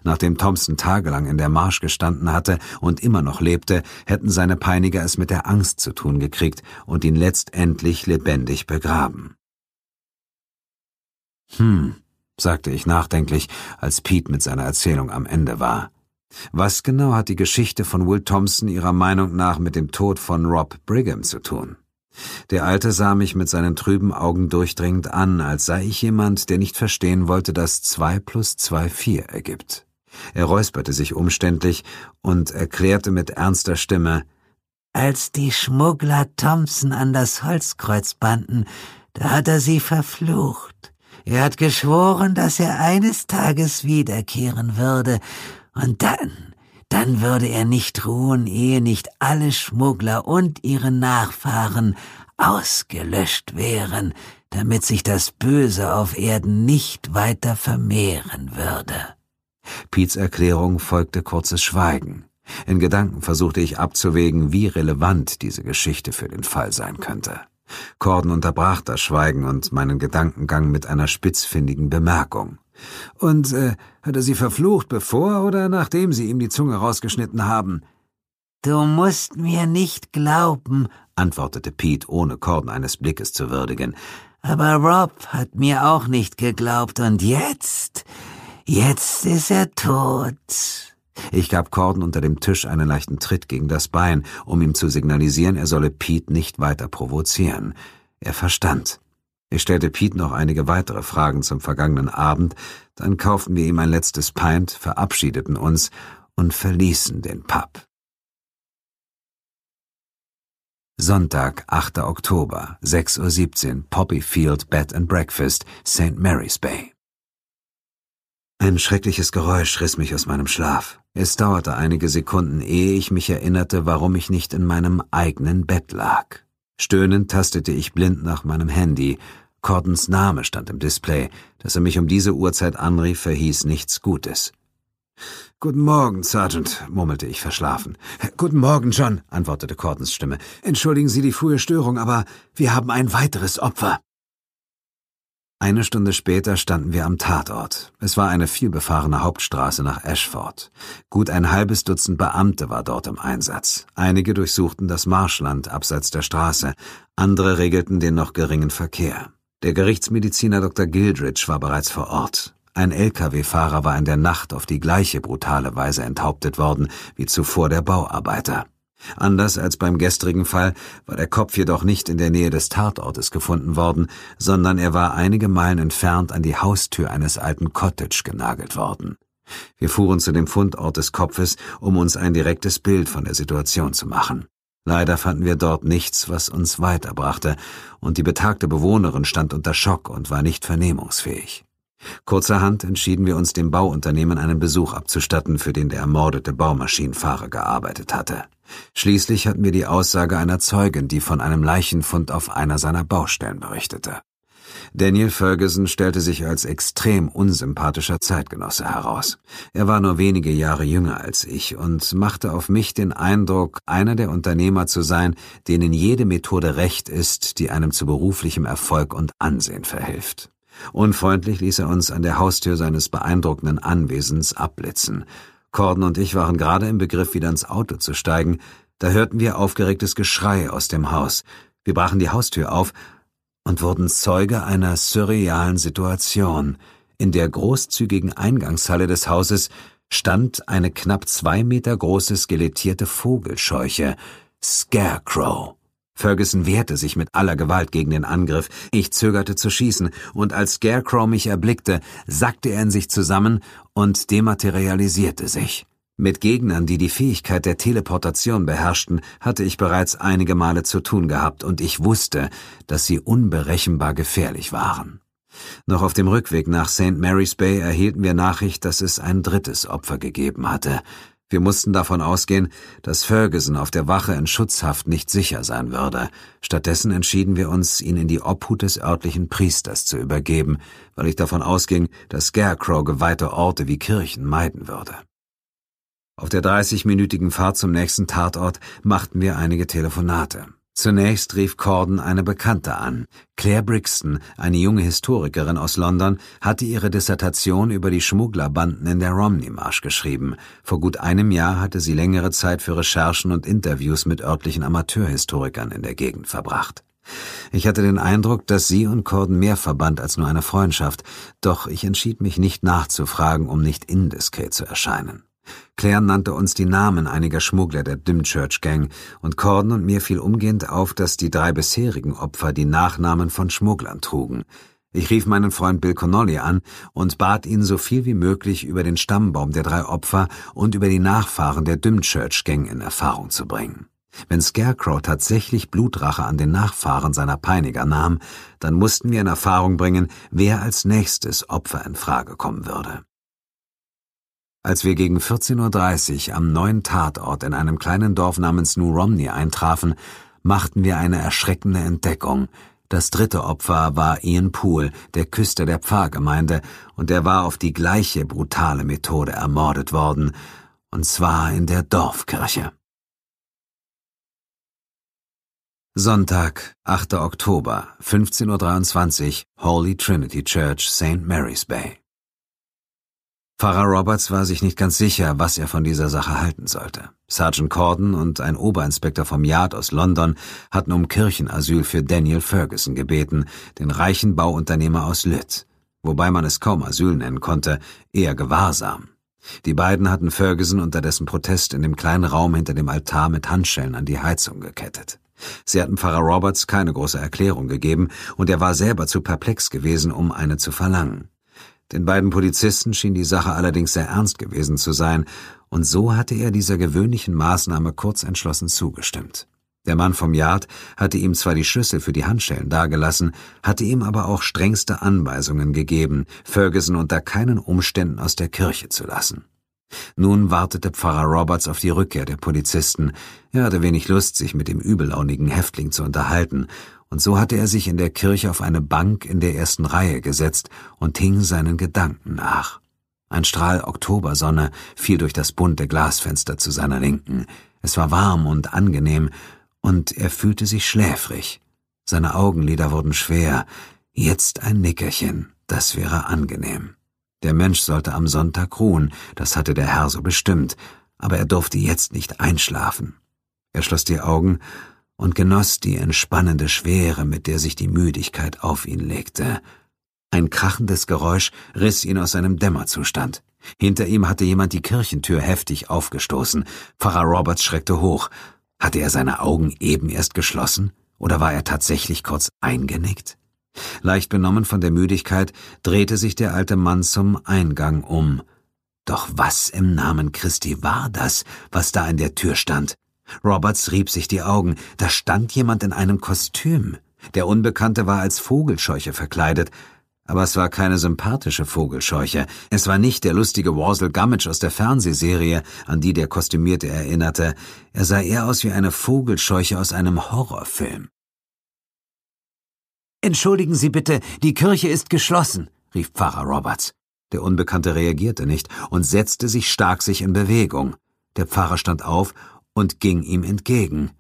Nachdem Thompson tagelang in der Marsch gestanden hatte und immer noch lebte, hätten seine Peiniger es mit der Angst zu tun gekriegt und ihn letztendlich lebendig begraben. Hm, sagte ich nachdenklich, als Pete mit seiner Erzählung am Ende war. Was genau hat die Geschichte von Will Thompson Ihrer Meinung nach mit dem Tod von Rob Brigham zu tun? Der Alte sah mich mit seinen trüben Augen durchdringend an, als sei ich jemand, der nicht verstehen wollte, dass zwei plus zwei vier ergibt. Er räusperte sich umständlich und erklärte mit ernster Stimme, als die Schmuggler Thompson an das Holzkreuz banden, da hat er sie verflucht. Er hat geschworen, dass er eines Tages wiederkehren würde, und dann, dann würde er nicht ruhen, ehe nicht alle Schmuggler und ihre Nachfahren ausgelöscht wären, damit sich das Böse auf Erden nicht weiter vermehren würde. Piets Erklärung folgte kurzes Schweigen. In Gedanken versuchte ich abzuwägen, wie relevant diese Geschichte für den Fall sein könnte. Corden unterbrach das Schweigen und meinen Gedankengang mit einer spitzfindigen Bemerkung. Und äh, hat er sie verflucht, bevor oder nachdem sie ihm die Zunge rausgeschnitten haben? Du musst mir nicht glauben, antwortete Pete, ohne Corden eines Blickes zu würdigen. Aber Rob hat mir auch nicht geglaubt, und jetzt, jetzt ist er tot. Ich gab Corden unter dem Tisch einen leichten Tritt gegen das Bein, um ihm zu signalisieren, er solle Pete nicht weiter provozieren. Er verstand. Ich stellte Pete noch einige weitere Fragen zum vergangenen Abend, dann kauften wir ihm ein letztes Pint, verabschiedeten uns und verließen den Pub. Sonntag, 8. Oktober, 6.17 Uhr, Poppyfield Bed and Breakfast, St. Mary's Bay. Ein schreckliches Geräusch riss mich aus meinem Schlaf. Es dauerte einige Sekunden, ehe ich mich erinnerte, warum ich nicht in meinem eigenen Bett lag. Stöhnend tastete ich blind nach meinem Handy. Cordons Name stand im Display. Dass er mich um diese Uhrzeit anrief, verhieß nichts Gutes. Guten Morgen, Sergeant, murmelte ich verschlafen. Guten Morgen, John, antwortete Cordons Stimme. Entschuldigen Sie die frühe Störung, aber wir haben ein weiteres Opfer. Eine Stunde später standen wir am Tatort. Es war eine vielbefahrene Hauptstraße nach Ashford. Gut ein halbes Dutzend Beamte war dort im Einsatz. Einige durchsuchten das Marschland abseits der Straße, andere regelten den noch geringen Verkehr. Der Gerichtsmediziner Dr. Gildridge war bereits vor Ort. Ein Lkw-Fahrer war in der Nacht auf die gleiche brutale Weise enthauptet worden wie zuvor der Bauarbeiter. Anders als beim gestrigen Fall war der Kopf jedoch nicht in der Nähe des Tatortes gefunden worden, sondern er war einige Meilen entfernt an die Haustür eines alten Cottage genagelt worden. Wir fuhren zu dem Fundort des Kopfes, um uns ein direktes Bild von der Situation zu machen. Leider fanden wir dort nichts, was uns weiterbrachte, und die betagte Bewohnerin stand unter Schock und war nicht vernehmungsfähig. Kurzerhand entschieden wir uns dem Bauunternehmen einen Besuch abzustatten, für den der ermordete Baumaschinenfahrer gearbeitet hatte. Schließlich hatten wir die Aussage einer Zeugin, die von einem Leichenfund auf einer seiner Baustellen berichtete. Daniel Ferguson stellte sich als extrem unsympathischer Zeitgenosse heraus. Er war nur wenige Jahre jünger als ich und machte auf mich den Eindruck, einer der Unternehmer zu sein, denen jede Methode recht ist, die einem zu beruflichem Erfolg und Ansehen verhilft. Unfreundlich ließ er uns an der Haustür seines beeindruckenden Anwesens abblitzen. Corden und ich waren gerade im Begriff, wieder ins Auto zu steigen, da hörten wir aufgeregtes Geschrei aus dem Haus. Wir brachen die Haustür auf und wurden Zeuge einer surrealen Situation. In der großzügigen Eingangshalle des Hauses stand eine knapp zwei Meter große skelettierte Vogelscheuche, Scarecrow. Ferguson wehrte sich mit aller Gewalt gegen den Angriff. Ich zögerte zu schießen, und als Scarecrow mich erblickte, sackte er in sich zusammen und dematerialisierte sich. Mit Gegnern, die die Fähigkeit der Teleportation beherrschten, hatte ich bereits einige Male zu tun gehabt, und ich wusste, dass sie unberechenbar gefährlich waren. Noch auf dem Rückweg nach St. Mary's Bay erhielten wir Nachricht, dass es ein drittes Opfer gegeben hatte. Wir mussten davon ausgehen, dass Ferguson auf der Wache in Schutzhaft nicht sicher sein würde. Stattdessen entschieden wir uns, ihn in die Obhut des örtlichen Priesters zu übergeben, weil ich davon ausging, dass Scarecrow geweihte Orte wie Kirchen meiden würde. Auf der 30-minütigen Fahrt zum nächsten Tatort machten wir einige Telefonate. Zunächst rief Corden eine Bekannte an. Claire Brixton, eine junge Historikerin aus London, hatte ihre Dissertation über die Schmugglerbanden in der Romney-Marsch geschrieben. Vor gut einem Jahr hatte sie längere Zeit für Recherchen und Interviews mit örtlichen Amateurhistorikern in der Gegend verbracht. Ich hatte den Eindruck, dass sie und Corden mehr verband als nur eine Freundschaft, doch ich entschied mich nicht nachzufragen, um nicht indiskret zu erscheinen. Claire nannte uns die Namen einiger Schmuggler der Dymchurch Gang, und Corden und mir fiel umgehend auf, dass die drei bisherigen Opfer die Nachnamen von Schmugglern trugen. Ich rief meinen Freund Bill Connolly an und bat ihn, so viel wie möglich über den Stammbaum der drei Opfer und über die Nachfahren der Dymchurch Gang in Erfahrung zu bringen. Wenn Scarecrow tatsächlich Blutrache an den Nachfahren seiner Peiniger nahm, dann mussten wir in Erfahrung bringen, wer als nächstes Opfer in Frage kommen würde. Als wir gegen 14.30 Uhr am neuen Tatort in einem kleinen Dorf namens New Romney eintrafen, machten wir eine erschreckende Entdeckung. Das dritte Opfer war Ian Poole, der Küster der Pfarrgemeinde, und er war auf die gleiche brutale Methode ermordet worden, und zwar in der Dorfkirche. Sonntag, 8. Oktober, 15.23 Uhr, Holy Trinity Church, St. Mary's Bay. Pfarrer Roberts war sich nicht ganz sicher, was er von dieser Sache halten sollte. Sergeant Corden und ein Oberinspektor vom Yard aus London hatten um Kirchenasyl für Daniel Ferguson gebeten, den reichen Bauunternehmer aus Lydd, wobei man es kaum Asyl nennen konnte, eher Gewahrsam. Die beiden hatten Ferguson unter dessen Protest in dem kleinen Raum hinter dem Altar mit Handschellen an die Heizung gekettet. Sie hatten Pfarrer Roberts keine große Erklärung gegeben, und er war selber zu perplex gewesen, um eine zu verlangen. Den beiden Polizisten schien die Sache allerdings sehr ernst gewesen zu sein, und so hatte er dieser gewöhnlichen Maßnahme kurz entschlossen zugestimmt. Der Mann vom Yard hatte ihm zwar die Schlüssel für die Handschellen dagelassen, hatte ihm aber auch strengste Anweisungen gegeben, Ferguson unter keinen Umständen aus der Kirche zu lassen. Nun wartete Pfarrer Roberts auf die Rückkehr der Polizisten. Er hatte wenig Lust, sich mit dem übellaunigen Häftling zu unterhalten, und so hatte er sich in der Kirche auf eine Bank in der ersten Reihe gesetzt und hing seinen Gedanken nach. Ein Strahl Oktobersonne fiel durch das bunte Glasfenster zu seiner Linken. Es war warm und angenehm, und er fühlte sich schläfrig. Seine Augenlider wurden schwer. Jetzt ein Nickerchen, das wäre angenehm. Der Mensch sollte am Sonntag ruhen, das hatte der Herr so bestimmt, aber er durfte jetzt nicht einschlafen. Er schloss die Augen und genoss die entspannende Schwere, mit der sich die Müdigkeit auf ihn legte. Ein krachendes Geräusch riss ihn aus seinem Dämmerzustand. Hinter ihm hatte jemand die Kirchentür heftig aufgestoßen. Pfarrer Roberts schreckte hoch. Hatte er seine Augen eben erst geschlossen? Oder war er tatsächlich kurz eingenickt? Leicht benommen von der Müdigkeit drehte sich der alte Mann zum Eingang um. Doch was im Namen Christi war das, was da in der Tür stand? Roberts rieb sich die Augen. Da stand jemand in einem Kostüm. Der Unbekannte war als Vogelscheuche verkleidet, aber es war keine sympathische Vogelscheuche. Es war nicht der lustige Warsel Gummidge aus der Fernsehserie, an die der Kostümierte erinnerte. Er sah eher aus wie eine Vogelscheuche aus einem Horrorfilm. Entschuldigen Sie bitte, die Kirche ist geschlossen, rief Pfarrer Roberts. Der Unbekannte reagierte nicht und setzte sich stark sich in Bewegung. Der Pfarrer stand auf und ging ihm entgegen.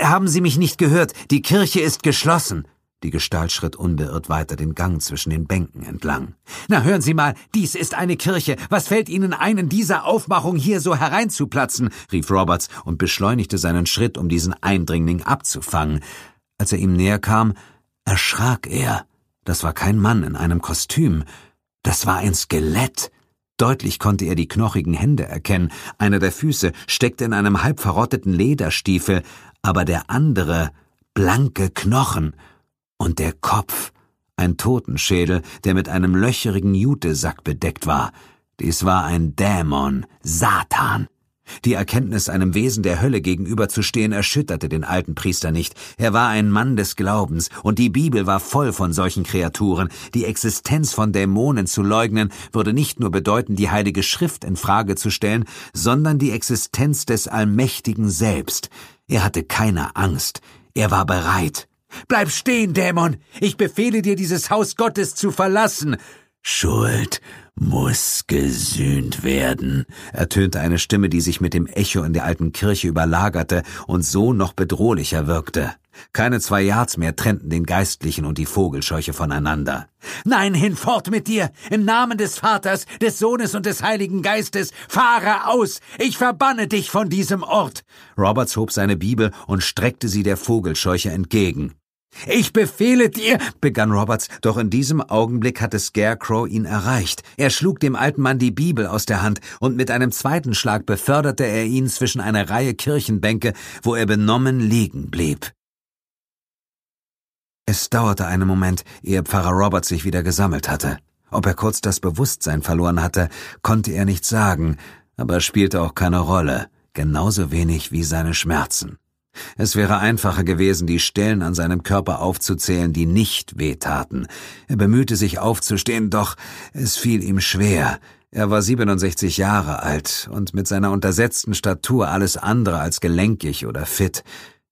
Haben Sie mich nicht gehört? Die Kirche ist geschlossen. Die Gestalt schritt unbeirrt weiter den Gang zwischen den Bänken entlang. Na hören Sie mal, dies ist eine Kirche. Was fällt Ihnen ein, in dieser Aufmachung hier so hereinzuplatzen? rief Roberts und beschleunigte seinen Schritt, um diesen Eindringling abzufangen. Als er ihm näher kam, erschrak er. Das war kein Mann in einem Kostüm. Das war ein Skelett. Deutlich konnte er die knochigen Hände erkennen, einer der Füße steckte in einem halb verrotteten Lederstiefel, aber der andere blanke Knochen und der Kopf, ein Totenschädel, der mit einem löcherigen Jutesack bedeckt war. Dies war ein Dämon, Satan. Die Erkenntnis, einem Wesen der Hölle gegenüberzustehen, erschütterte den alten Priester nicht. Er war ein Mann des Glaubens, und die Bibel war voll von solchen Kreaturen. Die Existenz von Dämonen zu leugnen, würde nicht nur bedeuten, die Heilige Schrift in Frage zu stellen, sondern die Existenz des Allmächtigen selbst. Er hatte keine Angst. Er war bereit. Bleib stehen, Dämon! Ich befehle dir, dieses Haus Gottes zu verlassen! Schuld muss gesühnt werden, ertönte eine Stimme, die sich mit dem Echo in der alten Kirche überlagerte und so noch bedrohlicher wirkte. Keine zwei Yards mehr trennten den Geistlichen und die Vogelscheuche voneinander. Nein, hinfort mit dir! Im Namen des Vaters, des Sohnes und des Heiligen Geistes, fahre aus! Ich verbanne dich von diesem Ort! Roberts hob seine Bibel und streckte sie der Vogelscheuche entgegen. Ich befehle dir, begann Roberts, doch in diesem Augenblick hatte Scarecrow ihn erreicht. Er schlug dem alten Mann die Bibel aus der Hand, und mit einem zweiten Schlag beförderte er ihn zwischen eine Reihe Kirchenbänke, wo er benommen liegen blieb. Es dauerte einen Moment, ehe Pfarrer Roberts sich wieder gesammelt hatte. Ob er kurz das Bewusstsein verloren hatte, konnte er nicht sagen, aber spielte auch keine Rolle, genauso wenig wie seine Schmerzen. Es wäre einfacher gewesen, die Stellen an seinem Körper aufzuzählen, die nicht wehtaten. Er bemühte sich aufzustehen, doch es fiel ihm schwer. Er war 67 Jahre alt und mit seiner untersetzten Statur alles andere als gelenkig oder fit.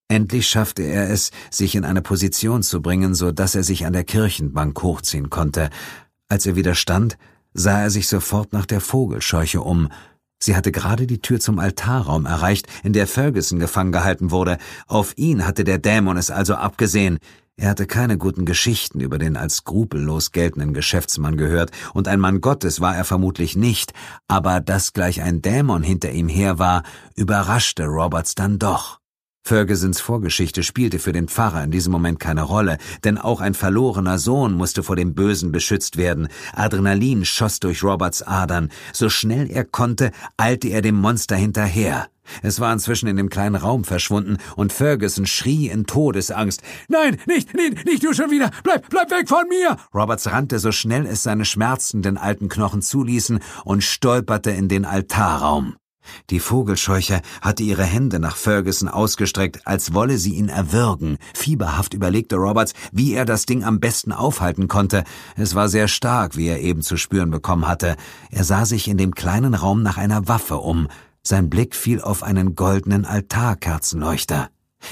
Endlich schaffte er es, sich in eine Position zu bringen, so dass er sich an der Kirchenbank hochziehen konnte. Als er wieder stand, sah er sich sofort nach der Vogelscheuche um, Sie hatte gerade die Tür zum Altarraum erreicht, in der Ferguson gefangen gehalten wurde. Auf ihn hatte der Dämon es also abgesehen. Er hatte keine guten Geschichten über den als skrupellos geltenden Geschäftsmann gehört, und ein Mann Gottes war er vermutlich nicht, aber dass gleich ein Dämon hinter ihm her war, überraschte Roberts dann doch. Fergusons Vorgeschichte spielte für den Pfarrer in diesem Moment keine Rolle, denn auch ein verlorener Sohn musste vor dem Bösen beschützt werden. Adrenalin schoss durch Roberts Adern. So schnell er konnte, eilte er dem Monster hinterher. Es war inzwischen in dem kleinen Raum verschwunden und Ferguson schrie in Todesangst. Nein, nicht, nicht, nicht du schon wieder! Bleib, bleib weg von mir! Roberts rannte so schnell es seine schmerzenden alten Knochen zuließen und stolperte in den Altarraum. Die Vogelscheuche hatte ihre Hände nach Ferguson ausgestreckt, als wolle sie ihn erwürgen. Fieberhaft überlegte Roberts, wie er das Ding am besten aufhalten konnte. Es war sehr stark, wie er eben zu spüren bekommen hatte. Er sah sich in dem kleinen Raum nach einer Waffe um. Sein Blick fiel auf einen goldenen Altarkerzenleuchter.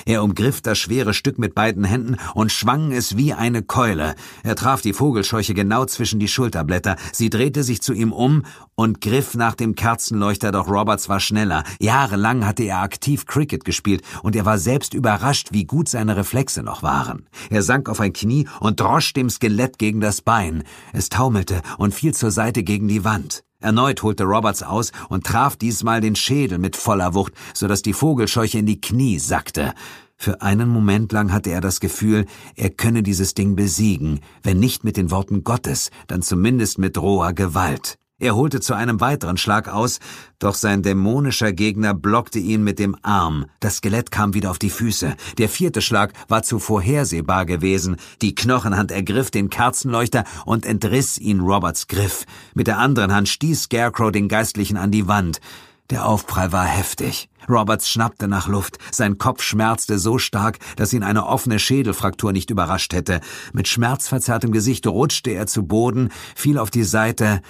Er umgriff das schwere Stück mit beiden Händen und schwang es wie eine Keule. Er traf die Vogelscheuche genau zwischen die Schulterblätter. Sie drehte sich zu ihm um und griff nach dem Kerzenleuchter, doch Roberts war schneller. Jahrelang hatte er aktiv Cricket gespielt und er war selbst überrascht, wie gut seine Reflexe noch waren. Er sank auf ein Knie und drosch dem Skelett gegen das Bein. Es taumelte und fiel zur Seite gegen die Wand. Erneut holte Roberts aus und traf diesmal den Schädel mit voller Wucht, so dass die Vogelscheuche in die Knie sackte. Für einen Moment lang hatte er das Gefühl, er könne dieses Ding besiegen, wenn nicht mit den Worten Gottes, dann zumindest mit roher Gewalt. Er holte zu einem weiteren Schlag aus, doch sein dämonischer Gegner blockte ihn mit dem Arm. Das Skelett kam wieder auf die Füße. Der vierte Schlag war zu vorhersehbar gewesen. Die Knochenhand ergriff den Kerzenleuchter und entriss ihn Roberts Griff. Mit der anderen Hand stieß Scarecrow den Geistlichen an die Wand. Der Aufprall war heftig. Roberts schnappte nach Luft. Sein Kopf schmerzte so stark, dass ihn eine offene Schädelfraktur nicht überrascht hätte. Mit schmerzverzerrtem Gesicht rutschte er zu Boden, fiel auf die Seite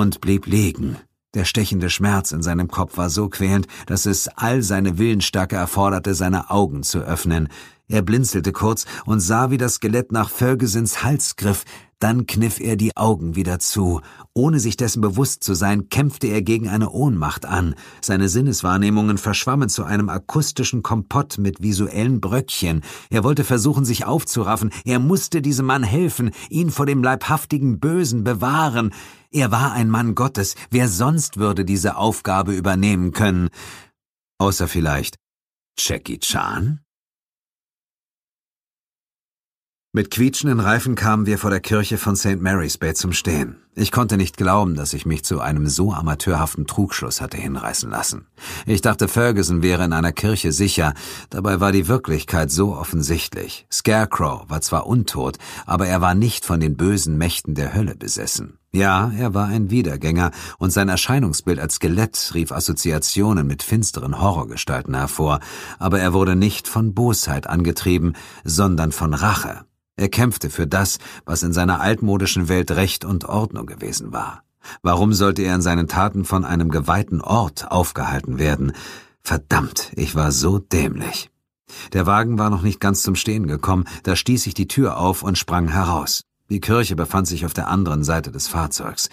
und blieb liegen. Der stechende Schmerz in seinem Kopf war so quälend, dass es all seine Willensstärke erforderte, seine Augen zu öffnen. Er blinzelte kurz und sah, wie das Skelett nach Fergusons Hals griff, dann kniff er die Augen wieder zu. Ohne sich dessen bewusst zu sein, kämpfte er gegen eine Ohnmacht an. Seine Sinneswahrnehmungen verschwammen zu einem akustischen Kompott mit visuellen Bröckchen. Er wollte versuchen, sich aufzuraffen. Er musste diesem Mann helfen, ihn vor dem leibhaftigen Bösen bewahren. Er war ein Mann Gottes. Wer sonst würde diese Aufgabe übernehmen können? Außer vielleicht Jackie Chan? Mit quietschenden Reifen kamen wir vor der Kirche von St. Mary's Bay zum Stehen. Ich konnte nicht glauben, dass ich mich zu einem so amateurhaften Trugschluss hatte hinreißen lassen. Ich dachte, Ferguson wäre in einer Kirche sicher, dabei war die Wirklichkeit so offensichtlich. Scarecrow war zwar untot, aber er war nicht von den bösen Mächten der Hölle besessen. Ja, er war ein Wiedergänger, und sein Erscheinungsbild als Skelett rief Assoziationen mit finsteren Horrorgestalten hervor, aber er wurde nicht von Bosheit angetrieben, sondern von Rache. Er kämpfte für das, was in seiner altmodischen Welt Recht und Ordnung gewesen war. Warum sollte er in seinen Taten von einem geweihten Ort aufgehalten werden? Verdammt, ich war so dämlich. Der Wagen war noch nicht ganz zum Stehen gekommen, da stieß ich die Tür auf und sprang heraus. Die Kirche befand sich auf der anderen Seite des Fahrzeugs.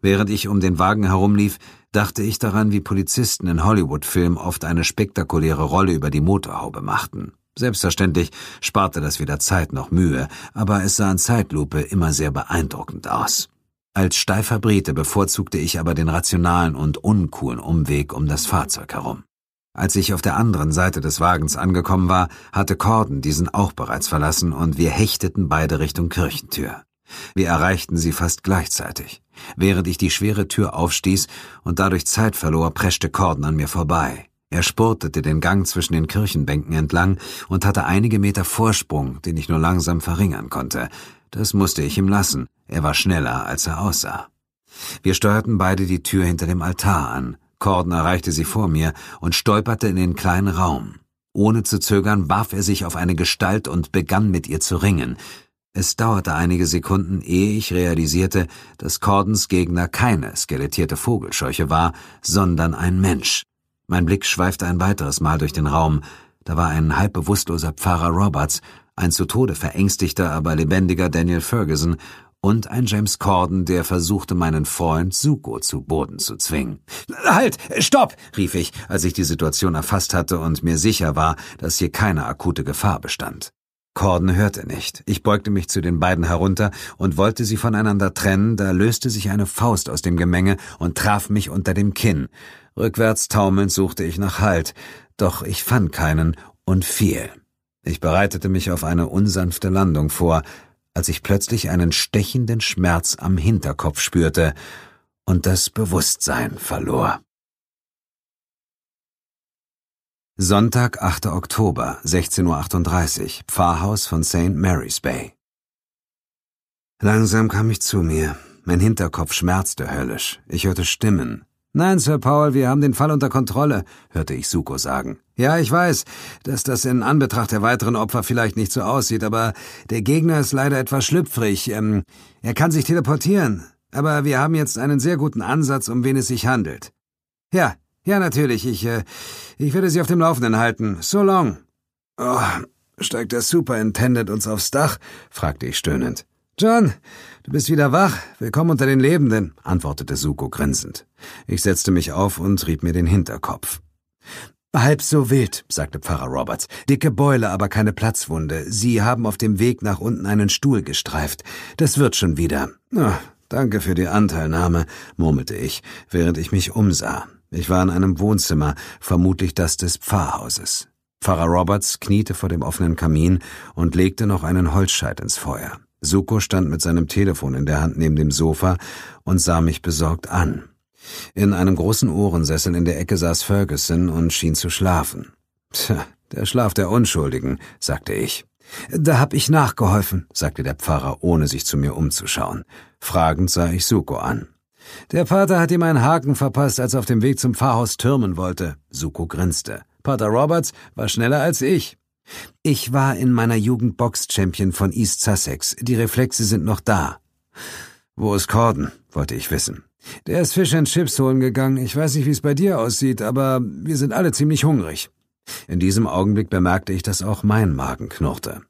Während ich um den Wagen herumlief, dachte ich daran, wie Polizisten in Hollywood-Filmen oft eine spektakuläre Rolle über die Motorhaube machten. Selbstverständlich sparte das weder Zeit noch Mühe, aber es sah in Zeitlupe immer sehr beeindruckend aus. Als steifer Brite bevorzugte ich aber den rationalen und uncoolen Umweg um das Fahrzeug herum. Als ich auf der anderen Seite des Wagens angekommen war, hatte Corden diesen auch bereits verlassen und wir hechteten beide Richtung Kirchentür. Wir erreichten sie fast gleichzeitig. Während ich die schwere Tür aufstieß und dadurch Zeit verlor, preschte Corden an mir vorbei. Er spurtete den Gang zwischen den Kirchenbänken entlang und hatte einige Meter Vorsprung, den ich nur langsam verringern konnte. Das musste ich ihm lassen. Er war schneller, als er aussah. Wir steuerten beide die Tür hinter dem Altar an. Corden erreichte sie vor mir und stolperte in den kleinen Raum. Ohne zu zögern warf er sich auf eine Gestalt und begann mit ihr zu ringen. Es dauerte einige Sekunden, ehe ich realisierte, dass Cordens Gegner keine skelettierte Vogelscheuche war, sondern ein Mensch. Mein Blick schweifte ein weiteres Mal durch den Raum. Da war ein halb bewusstloser Pfarrer Roberts, ein zu Tode verängstigter, aber lebendiger Daniel Ferguson und ein James Corden, der versuchte, meinen Freund Suko zu Boden zu zwingen. Halt! Stopp! rief ich, als ich die Situation erfasst hatte und mir sicher war, dass hier keine akute Gefahr bestand. Corden hörte nicht. Ich beugte mich zu den beiden herunter und wollte sie voneinander trennen, da löste sich eine Faust aus dem Gemenge und traf mich unter dem Kinn. Rückwärts taumelnd suchte ich nach Halt, doch ich fand keinen und fiel. Ich bereitete mich auf eine unsanfte Landung vor, als ich plötzlich einen stechenden Schmerz am Hinterkopf spürte und das Bewusstsein verlor. Sonntag, 8. Oktober, 16.38 Uhr, Pfarrhaus von St. Mary's Bay. Langsam kam ich zu mir. Mein Hinterkopf schmerzte höllisch. Ich hörte Stimmen. Nein, Sir Paul, wir haben den Fall unter Kontrolle, hörte ich Suko sagen. Ja, ich weiß, dass das in Anbetracht der weiteren Opfer vielleicht nicht so aussieht, aber der Gegner ist leider etwas schlüpfrig. Ähm, er kann sich teleportieren, aber wir haben jetzt einen sehr guten Ansatz, um wen es sich handelt. Ja, ja, natürlich, ich, äh, ich werde Sie auf dem Laufenden halten. So long. Oh, steigt der Superintendent uns aufs Dach? fragte ich stöhnend. John, du bist wieder wach. Willkommen unter den Lebenden, antwortete Suko grinsend. Ich setzte mich auf und rieb mir den Hinterkopf. Halb so wild, sagte Pfarrer Roberts. Dicke Beule, aber keine Platzwunde. Sie haben auf dem Weg nach unten einen Stuhl gestreift. Das wird schon wieder. Oh, danke für die Anteilnahme, murmelte ich, während ich mich umsah. Ich war in einem Wohnzimmer, vermutlich das des Pfarrhauses. Pfarrer Roberts kniete vor dem offenen Kamin und legte noch einen Holzscheit ins Feuer. Suko stand mit seinem Telefon in der Hand neben dem Sofa und sah mich besorgt an. In einem großen Ohrensessel in der Ecke saß Ferguson und schien zu schlafen. Tja, der Schlaf der Unschuldigen, sagte ich. Da hab ich nachgeholfen, sagte der Pfarrer, ohne sich zu mir umzuschauen. Fragend sah ich Suko an. Der Pater hat ihm einen Haken verpasst, als er auf dem Weg zum Pfarrhaus türmen wollte. Suko grinste. Pater Roberts war schneller als ich. Ich war in meiner Jugend Box-Champion von East Sussex. Die Reflexe sind noch da. Wo ist Corden? wollte ich wissen. Der ist Fish and Chips holen gegangen. Ich weiß nicht, wie es bei dir aussieht, aber wir sind alle ziemlich hungrig. In diesem Augenblick bemerkte ich, dass auch mein Magen knurrte.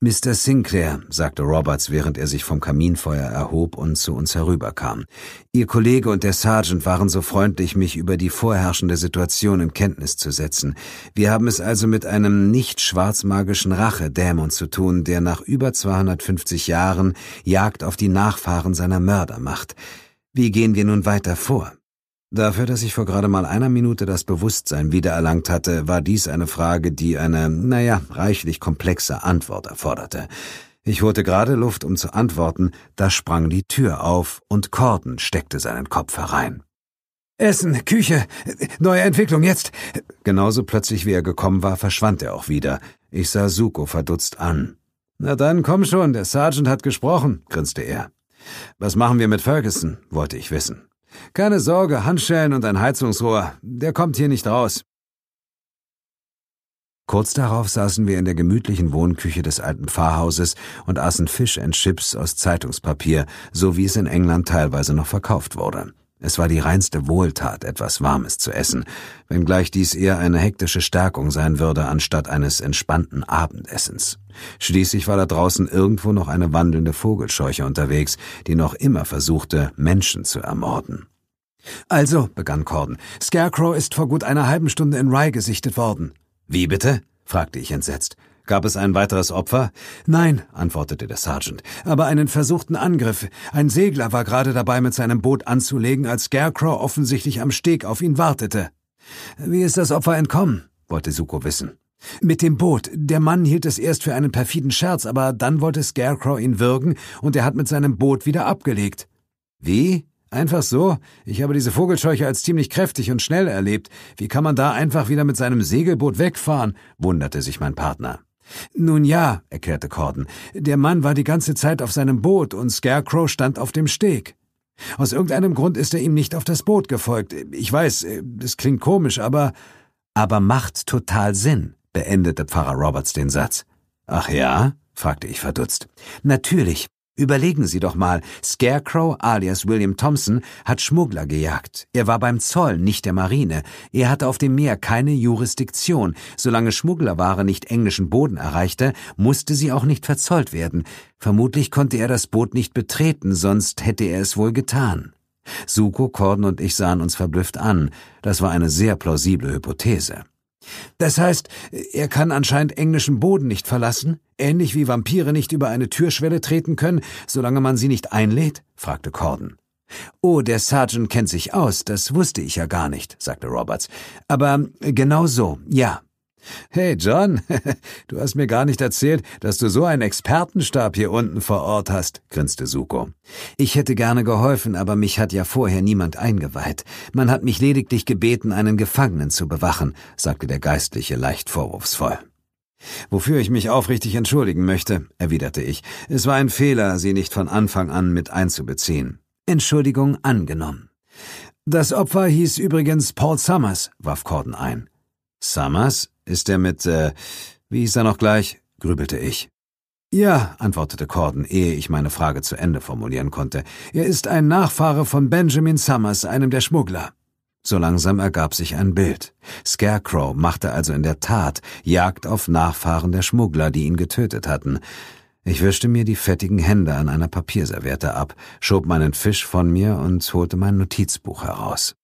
Mr. Sinclair, sagte Roberts, während er sich vom Kaminfeuer erhob und zu uns herüberkam. Ihr Kollege und der Sergeant waren so freundlich, mich über die vorherrschende Situation in Kenntnis zu setzen. Wir haben es also mit einem nicht schwarzmagischen Rachedämon zu tun, der nach über 250 Jahren Jagd auf die Nachfahren seiner Mörder macht. Wie gehen wir nun weiter vor? Dafür, dass ich vor gerade mal einer Minute das Bewusstsein wiedererlangt hatte, war dies eine Frage, die eine, naja, reichlich komplexe Antwort erforderte. Ich holte gerade Luft, um zu antworten, da sprang die Tür auf und Corden steckte seinen Kopf herein. Essen, Küche, neue Entwicklung, jetzt. Genauso plötzlich wie er gekommen war, verschwand er auch wieder. Ich sah Suko verdutzt an. Na dann, komm schon, der Sergeant hat gesprochen, grinste er. Was machen wir mit Ferguson? wollte ich wissen. Keine Sorge, Handschellen und ein Heizungsrohr. Der kommt hier nicht raus. Kurz darauf saßen wir in der gemütlichen Wohnküche des alten Pfarrhauses und aßen Fish and Chips aus Zeitungspapier, so wie es in England teilweise noch verkauft wurde. Es war die reinste Wohltat, etwas Warmes zu essen, wenngleich dies eher eine hektische Stärkung sein würde, anstatt eines entspannten Abendessens. Schließlich war da draußen irgendwo noch eine wandelnde Vogelscheuche unterwegs, die noch immer versuchte, Menschen zu ermorden. Also, begann Corden, Scarecrow ist vor gut einer halben Stunde in Rye gesichtet worden. Wie bitte? fragte ich entsetzt. Gab es ein weiteres Opfer? Nein, antwortete der Sergeant, aber einen versuchten Angriff. Ein Segler war gerade dabei, mit seinem Boot anzulegen, als Scarecrow offensichtlich am Steg auf ihn wartete. Wie ist das Opfer entkommen? wollte Suko wissen. Mit dem Boot. Der Mann hielt es erst für einen perfiden Scherz, aber dann wollte Scarecrow ihn würgen und er hat mit seinem Boot wieder abgelegt. Wie? Einfach so? Ich habe diese Vogelscheuche als ziemlich kräftig und schnell erlebt. Wie kann man da einfach wieder mit seinem Segelboot wegfahren? wunderte sich mein Partner. Nun ja, erklärte Corden, der Mann war die ganze Zeit auf seinem Boot und Scarecrow stand auf dem Steg. Aus irgendeinem Grund ist er ihm nicht auf das Boot gefolgt. Ich weiß, es klingt komisch, aber. Aber macht total Sinn, beendete Pfarrer Roberts den Satz. Ach ja? fragte ich verdutzt. Natürlich. Überlegen Sie doch mal, Scarecrow alias William Thompson hat Schmuggler gejagt. Er war beim Zoll, nicht der Marine. Er hatte auf dem Meer keine Jurisdiktion. Solange Schmugglerware nicht englischen Boden erreichte, musste sie auch nicht verzollt werden. Vermutlich konnte er das Boot nicht betreten, sonst hätte er es wohl getan. Suko, Corden und ich sahen uns verblüfft an. Das war eine sehr plausible Hypothese. Das heißt, er kann anscheinend englischen Boden nicht verlassen, ähnlich wie Vampire nicht über eine Türschwelle treten können, solange man sie nicht einlädt? fragte Corden. Oh, der Sergeant kennt sich aus, das wusste ich ja gar nicht, sagte Roberts. Aber genau so, ja. Hey John, du hast mir gar nicht erzählt, dass du so einen Expertenstab hier unten vor Ort hast, grinste Suko. Ich hätte gerne geholfen, aber mich hat ja vorher niemand eingeweiht. Man hat mich lediglich gebeten, einen Gefangenen zu bewachen, sagte der Geistliche leicht vorwurfsvoll. Wofür ich mich aufrichtig entschuldigen möchte, erwiderte ich. Es war ein Fehler, Sie nicht von Anfang an mit einzubeziehen. Entschuldigung angenommen. Das Opfer hieß übrigens Paul Summers, warf Corden ein. Summers? Ist er mit, äh, wie hieß er noch gleich? grübelte ich. Ja, antwortete Corden, ehe ich meine Frage zu Ende formulieren konnte. Er ist ein Nachfahre von Benjamin Summers, einem der Schmuggler. So langsam ergab sich ein Bild. Scarecrow machte also in der Tat Jagd auf Nachfahren der Schmuggler, die ihn getötet hatten. Ich wischte mir die fettigen Hände an einer Papierserviette ab, schob meinen Fisch von mir und holte mein Notizbuch heraus.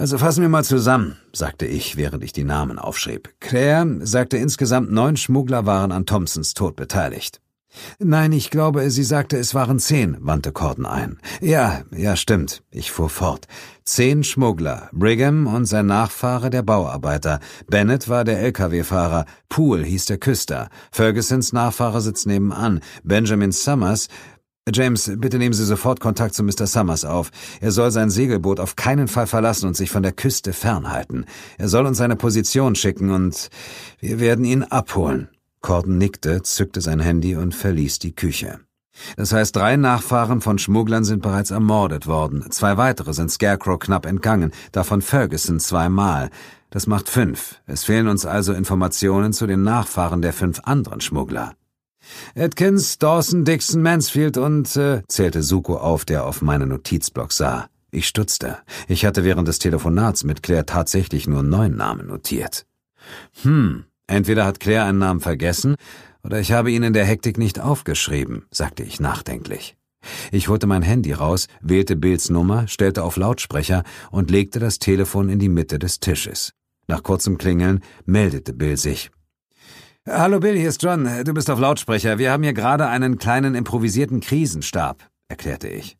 Also fassen wir mal zusammen, sagte ich, während ich die Namen aufschrieb. Claire sagte, insgesamt neun Schmuggler waren an Thompsons Tod beteiligt. Nein, ich glaube, sie sagte, es waren zehn, wandte Corden ein. Ja, ja, stimmt. Ich fuhr fort. Zehn Schmuggler. Brigham und sein Nachfahre der Bauarbeiter. Bennett war der Lkw-Fahrer. Poole hieß der Küster. Fergusons Nachfahre sitzt nebenan. Benjamin Summers James, bitte nehmen Sie sofort Kontakt zu Mr. Summers auf. Er soll sein Segelboot auf keinen Fall verlassen und sich von der Küste fernhalten. Er soll uns seine Position schicken und wir werden ihn abholen. Corden nickte, zückte sein Handy und verließ die Küche. Das heißt, drei Nachfahren von Schmugglern sind bereits ermordet worden. Zwei weitere sind Scarecrow knapp entgangen, davon Ferguson zweimal. Das macht fünf. Es fehlen uns also Informationen zu den Nachfahren der fünf anderen Schmuggler. Atkins, Dawson, Dixon, Mansfield und, äh, zählte Suko auf, der auf meinen Notizblock sah. Ich stutzte. Ich hatte während des Telefonats mit Claire tatsächlich nur neun Namen notiert. Hm, entweder hat Claire einen Namen vergessen, oder ich habe ihn in der Hektik nicht aufgeschrieben, sagte ich nachdenklich. Ich holte mein Handy raus, wählte Bills Nummer, stellte auf Lautsprecher und legte das Telefon in die Mitte des Tisches. Nach kurzem Klingeln meldete Bill sich. Hallo Bill, hier ist John. Du bist auf Lautsprecher. Wir haben hier gerade einen kleinen improvisierten Krisenstab, erklärte ich.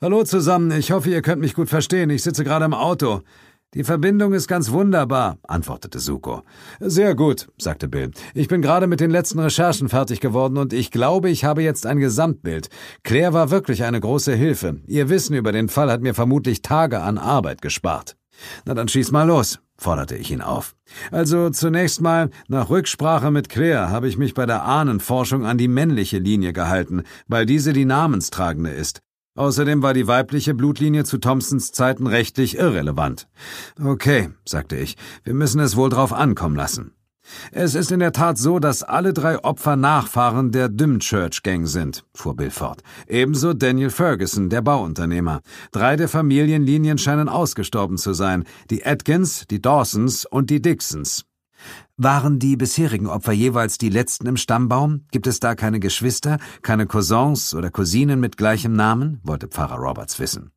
Hallo zusammen. Ich hoffe, ihr könnt mich gut verstehen. Ich sitze gerade im Auto. Die Verbindung ist ganz wunderbar, antwortete Suko. Sehr gut, sagte Bill. Ich bin gerade mit den letzten Recherchen fertig geworden und ich glaube, ich habe jetzt ein Gesamtbild. Claire war wirklich eine große Hilfe. Ihr Wissen über den Fall hat mir vermutlich Tage an Arbeit gespart. Na dann schieß mal los forderte ich ihn auf. Also zunächst mal, nach Rücksprache mit Claire habe ich mich bei der Ahnenforschung an die männliche Linie gehalten, weil diese die namenstragende ist. Außerdem war die weibliche Blutlinie zu Thompsons Zeiten rechtlich irrelevant. Okay, sagte ich, wir müssen es wohl drauf ankommen lassen. Es ist in der Tat so, dass alle drei Opfer Nachfahren der Dymchurch Gang sind, fuhr Bill fort. Ebenso Daniel Ferguson, der Bauunternehmer. Drei der Familienlinien scheinen ausgestorben zu sein. Die Atkins, die Dawsons und die Dixons. Waren die bisherigen Opfer jeweils die letzten im Stammbaum? Gibt es da keine Geschwister, keine Cousins oder Cousinen mit gleichem Namen? wollte Pfarrer Roberts wissen.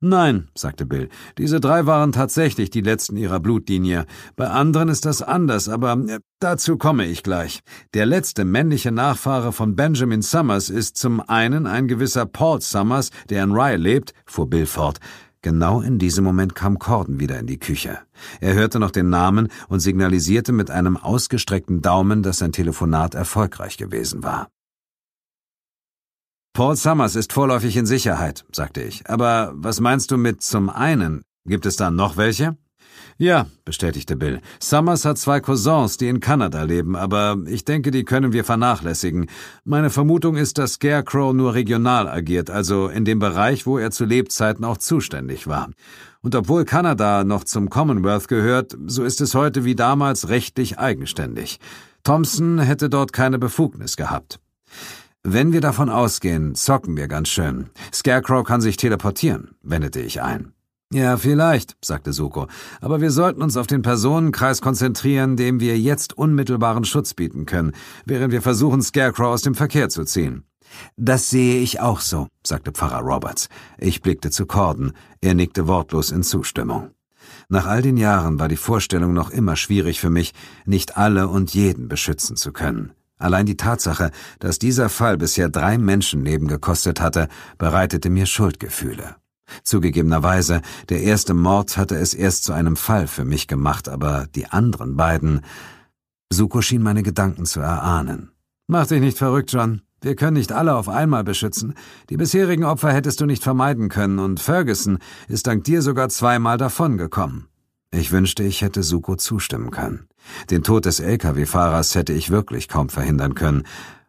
Nein, sagte Bill, diese drei waren tatsächlich die letzten ihrer Blutlinie. Bei anderen ist das anders, aber äh, dazu komme ich gleich. Der letzte männliche Nachfahre von Benjamin Summers ist zum einen ein gewisser Paul Summers, der in Rye lebt, fuhr Bill fort. Genau in diesem Moment kam Corden wieder in die Küche. Er hörte noch den Namen und signalisierte mit einem ausgestreckten Daumen, dass sein Telefonat erfolgreich gewesen war. Paul Summers ist vorläufig in Sicherheit, sagte ich. Aber was meinst du mit zum einen? Gibt es da noch welche? Ja, bestätigte Bill. Summers hat zwei Cousins, die in Kanada leben, aber ich denke, die können wir vernachlässigen. Meine Vermutung ist, dass Scarecrow nur regional agiert, also in dem Bereich, wo er zu Lebzeiten auch zuständig war. Und obwohl Kanada noch zum Commonwealth gehört, so ist es heute wie damals rechtlich eigenständig. Thompson hätte dort keine Befugnis gehabt. Wenn wir davon ausgehen, zocken wir ganz schön. Scarecrow kann sich teleportieren, wendete ich ein. Ja, vielleicht, sagte Suko, aber wir sollten uns auf den Personenkreis konzentrieren, dem wir jetzt unmittelbaren Schutz bieten können, während wir versuchen, Scarecrow aus dem Verkehr zu ziehen. Das sehe ich auch so, sagte Pfarrer Roberts. Ich blickte zu Corden, er nickte wortlos in Zustimmung. Nach all den Jahren war die Vorstellung noch immer schwierig für mich, nicht alle und jeden beschützen zu können. Allein die Tatsache, dass dieser Fall bisher drei Menschenleben gekostet hatte, bereitete mir Schuldgefühle. Zugegebenerweise, der erste Mord hatte es erst zu einem Fall für mich gemacht, aber die anderen beiden. Suko schien meine Gedanken zu erahnen. Mach dich nicht verrückt, John. Wir können nicht alle auf einmal beschützen. Die bisherigen Opfer hättest du nicht vermeiden können, und Ferguson ist dank dir sogar zweimal davongekommen. Ich wünschte, ich hätte Suko zustimmen können. Den Tod des Lkw-Fahrers hätte ich wirklich kaum verhindern können,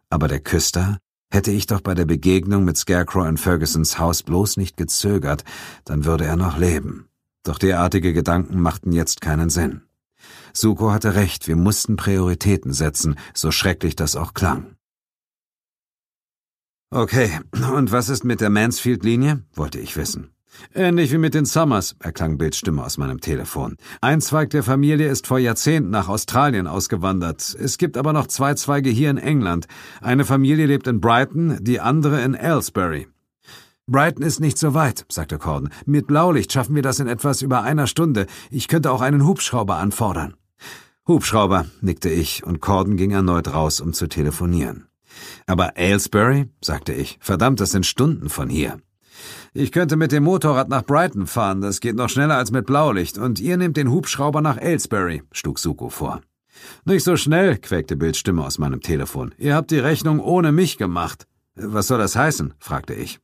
aber der Küster Hätte ich doch bei der Begegnung mit Scarecrow in Fergusons Haus bloß nicht gezögert, dann würde er noch leben. Doch derartige Gedanken machten jetzt keinen Sinn. Suko hatte recht, wir mussten Prioritäten setzen, so schrecklich das auch klang. Okay, und was ist mit der Mansfield-Linie? wollte ich wissen. Ähnlich wie mit den Summers, erklang Bills Stimme aus meinem Telefon. Ein Zweig der Familie ist vor Jahrzehnten nach Australien ausgewandert. Es gibt aber noch zwei Zweige hier in England. Eine Familie lebt in Brighton, die andere in Aylesbury. Brighton ist nicht so weit, sagte Corden. Mit Blaulicht schaffen wir das in etwas über einer Stunde. Ich könnte auch einen Hubschrauber anfordern. Hubschrauber, nickte ich, und Corden ging erneut raus, um zu telefonieren. Aber Aylesbury, sagte ich, verdammt, das sind Stunden von hier. Ich könnte mit dem Motorrad nach Brighton fahren, das geht noch schneller als mit Blaulicht, und ihr nehmt den Hubschrauber nach Aylesbury, schlug Suko vor. Nicht so schnell, quäkte Bills Stimme aus meinem Telefon. Ihr habt die Rechnung ohne mich gemacht. Was soll das heißen? fragte ich.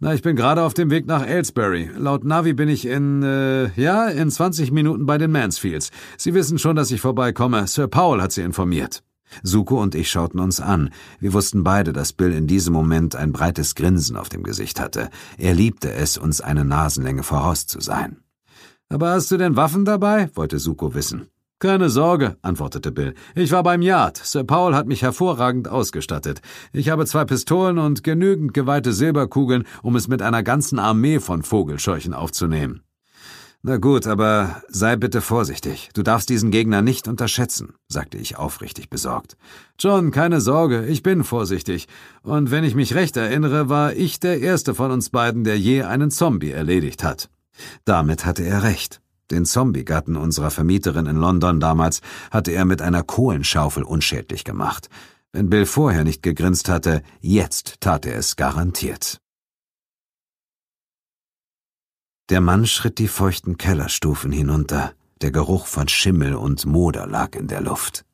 Na, ich bin gerade auf dem Weg nach Aylesbury. Laut Navi bin ich in, äh, ja, in 20 Minuten bei den Mansfields. Sie wissen schon, dass ich vorbeikomme. Sir Paul hat Sie informiert. Suko und ich schauten uns an. Wir wussten beide, dass Bill in diesem Moment ein breites Grinsen auf dem Gesicht hatte. Er liebte es, uns eine Nasenlänge voraus zu sein. Aber hast du denn Waffen dabei? wollte Suko wissen. Keine Sorge, antwortete Bill. Ich war beim Yard. Sir Paul hat mich hervorragend ausgestattet. Ich habe zwei Pistolen und genügend geweihte Silberkugeln, um es mit einer ganzen Armee von Vogelscheuchen aufzunehmen. Na gut, aber sei bitte vorsichtig. Du darfst diesen Gegner nicht unterschätzen, sagte ich aufrichtig besorgt. John, keine Sorge, ich bin vorsichtig. Und wenn ich mich recht erinnere, war ich der erste von uns beiden, der je einen Zombie erledigt hat. Damit hatte er recht. Den Zombie-Gatten unserer Vermieterin in London damals hatte er mit einer Kohlenschaufel unschädlich gemacht. Wenn Bill vorher nicht gegrinst hatte, jetzt tat er es garantiert. Der Mann schritt die feuchten Kellerstufen hinunter. Der Geruch von Schimmel und Moder lag in der Luft.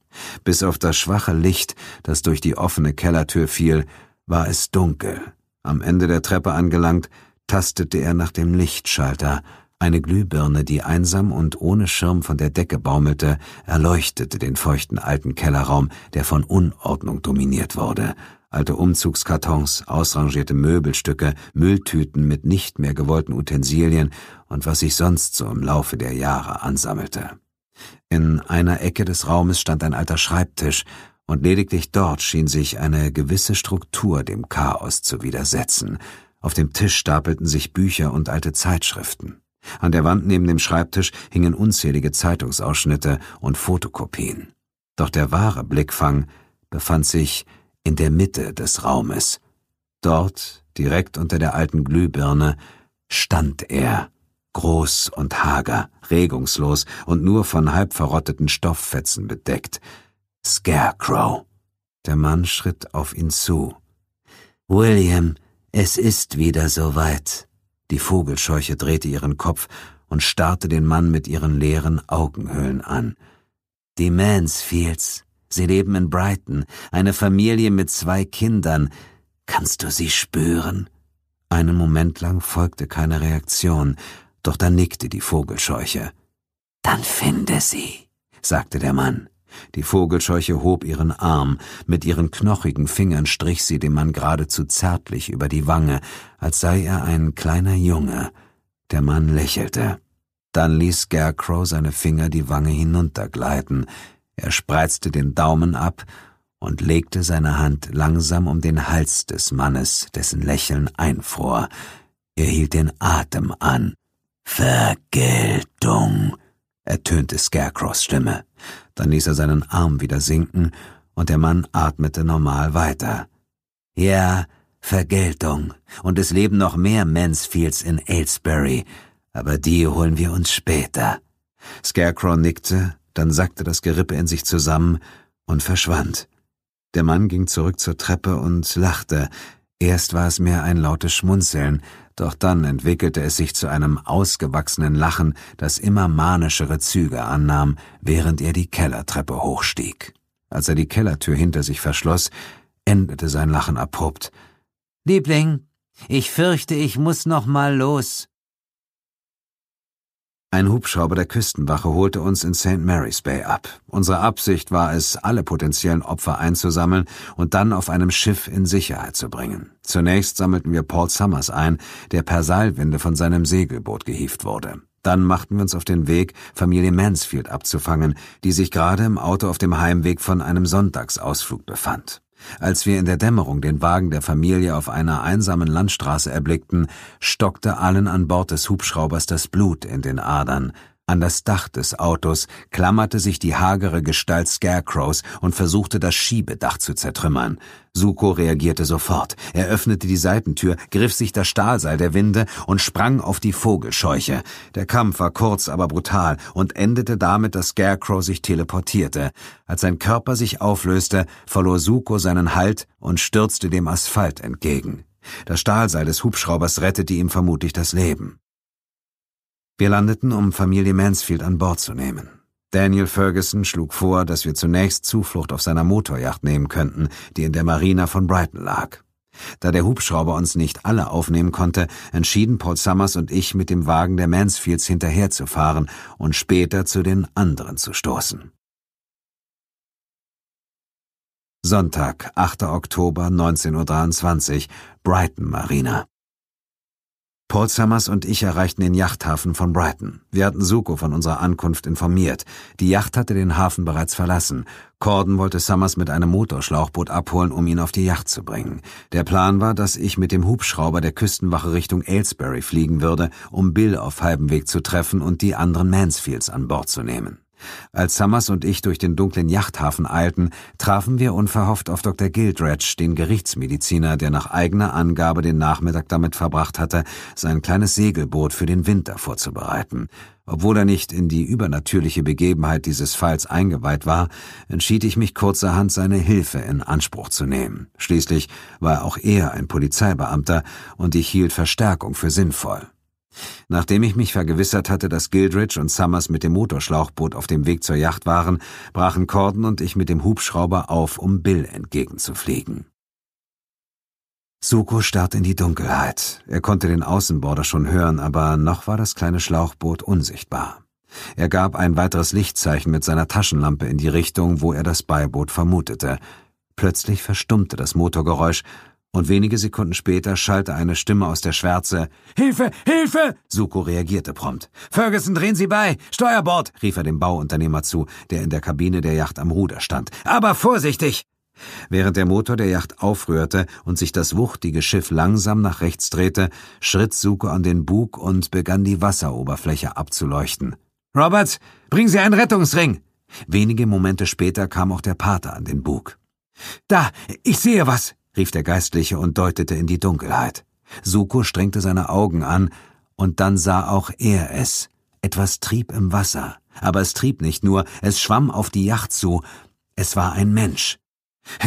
Bis auf das schwache Licht, das durch die offene Kellertür fiel, war es dunkel. Am Ende der Treppe angelangt, tastete er nach dem Lichtschalter. Eine Glühbirne, die einsam und ohne Schirm von der Decke baumelte, erleuchtete den feuchten alten Kellerraum, der von Unordnung dominiert wurde alte Umzugskartons, ausrangierte Möbelstücke, Mülltüten mit nicht mehr gewollten Utensilien und was sich sonst so im Laufe der Jahre ansammelte. In einer Ecke des Raumes stand ein alter Schreibtisch, und lediglich dort schien sich eine gewisse Struktur dem Chaos zu widersetzen. Auf dem Tisch stapelten sich Bücher und alte Zeitschriften. An der Wand neben dem Schreibtisch hingen unzählige Zeitungsausschnitte und Fotokopien. Doch der wahre Blickfang befand sich in der Mitte des Raumes. Dort, direkt unter der alten Glühbirne, stand er, groß und hager, regungslos und nur von halb verrotteten Stofffetzen bedeckt. Scarecrow. Der Mann schritt auf ihn zu. William, es ist wieder soweit. Die Vogelscheuche drehte ihren Kopf und starrte den Mann mit ihren leeren Augenhöhlen an. Die Mansfields. Sie leben in Brighton, eine Familie mit zwei Kindern. Kannst du sie spüren? Einen Moment lang folgte keine Reaktion, doch dann nickte die Vogelscheuche. Dann finde sie, sagte der Mann. Die Vogelscheuche hob ihren Arm, mit ihren knochigen Fingern strich sie dem Mann geradezu zärtlich über die Wange, als sei er ein kleiner Junge. Der Mann lächelte. Dann ließ Scarecrow seine Finger die Wange hinuntergleiten, er spreizte den Daumen ab und legte seine Hand langsam um den Hals des Mannes, dessen Lächeln einfror. Er hielt den Atem an. Vergeltung, ertönte Scarecrows Stimme. Dann ließ er seinen Arm wieder sinken, und der Mann atmete normal weiter. Ja, Vergeltung, und es leben noch mehr Mansfields in Aylesbury, aber die holen wir uns später. Scarecrow nickte, dann sackte das Gerippe in sich zusammen und verschwand. Der Mann ging zurück zur Treppe und lachte. Erst war es mehr ein lautes Schmunzeln, doch dann entwickelte es sich zu einem ausgewachsenen Lachen, das immer manischere Züge annahm, während er die Kellertreppe hochstieg. Als er die Kellertür hinter sich verschloss, endete sein Lachen abrupt. Liebling, ich fürchte, ich muss noch mal los. Ein Hubschrauber der Küstenwache holte uns in St. Mary's Bay ab. Unsere Absicht war es, alle potenziellen Opfer einzusammeln und dann auf einem Schiff in Sicherheit zu bringen. Zunächst sammelten wir Paul Summers ein, der per Seilwinde von seinem Segelboot gehievt wurde. Dann machten wir uns auf den Weg, Familie Mansfield abzufangen, die sich gerade im Auto auf dem Heimweg von einem Sonntagsausflug befand. Als wir in der Dämmerung den Wagen der Familie auf einer einsamen Landstraße erblickten, stockte allen an Bord des Hubschraubers das Blut in den Adern, an das Dach des Autos klammerte sich die hagere Gestalt Scarecrows und versuchte, das Schiebedach zu zertrümmern. Suko reagierte sofort. Er öffnete die Seitentür, griff sich das Stahlseil der Winde und sprang auf die Vogelscheuche. Der Kampf war kurz, aber brutal und endete damit, dass Scarecrow sich teleportierte. Als sein Körper sich auflöste, verlor Suko seinen Halt und stürzte dem Asphalt entgegen. Das Stahlseil des Hubschraubers rettete ihm vermutlich das Leben. Wir landeten, um Familie Mansfield an Bord zu nehmen. Daniel Ferguson schlug vor, dass wir zunächst Zuflucht auf seiner Motorjacht nehmen könnten, die in der Marina von Brighton lag. Da der Hubschrauber uns nicht alle aufnehmen konnte, entschieden Paul Summers und ich, mit dem Wagen der Mansfields hinterherzufahren und später zu den anderen zu stoßen. Sonntag, 8. Oktober 1923, Brighton Marina. Paul Summers und ich erreichten den Yachthafen von Brighton. Wir hatten Suko von unserer Ankunft informiert. Die Yacht hatte den Hafen bereits verlassen. Corden wollte Summers mit einem Motorschlauchboot abholen, um ihn auf die Yacht zu bringen. Der Plan war, dass ich mit dem Hubschrauber der Küstenwache Richtung Aylesbury fliegen würde, um Bill auf halbem Weg zu treffen und die anderen Mansfields an Bord zu nehmen. Als Summers und ich durch den dunklen Yachthafen eilten, trafen wir unverhofft auf Dr. Gildredge, den Gerichtsmediziner, der nach eigener Angabe den Nachmittag damit verbracht hatte, sein kleines Segelboot für den Winter vorzubereiten. Obwohl er nicht in die übernatürliche Begebenheit dieses Falls eingeweiht war, entschied ich mich kurzerhand, seine Hilfe in Anspruch zu nehmen. Schließlich war auch er ein Polizeibeamter und ich hielt Verstärkung für sinnvoll. Nachdem ich mich vergewissert hatte, dass Gildridge und Summers mit dem Motorschlauchboot auf dem Weg zur Yacht waren, brachen Corden und ich mit dem Hubschrauber auf, um Bill entgegenzufliegen. Suko starrte in die Dunkelheit. Er konnte den Außenborder schon hören, aber noch war das kleine Schlauchboot unsichtbar. Er gab ein weiteres Lichtzeichen mit seiner Taschenlampe in die Richtung, wo er das Beiboot vermutete. Plötzlich verstummte das Motorgeräusch Und wenige Sekunden später schallte eine Stimme aus der Schwärze. Hilfe! Hilfe! Suko reagierte prompt. Ferguson, drehen Sie bei! Steuerbord! rief er dem Bauunternehmer zu, der in der Kabine der Yacht am Ruder stand. Aber vorsichtig! Während der Motor der Yacht aufrührte und sich das wuchtige Schiff langsam nach rechts drehte, schritt Suko an den Bug und begann die Wasseroberfläche abzuleuchten. Roberts, bringen Sie einen Rettungsring! Wenige Momente später kam auch der Pater an den Bug. Da, ich sehe was, rief der Geistliche und deutete in die Dunkelheit. Suko strengte seine Augen an, und dann sah auch er es. Etwas trieb im Wasser, aber es trieb nicht nur, es schwamm auf die Yacht zu. Es war ein Mensch.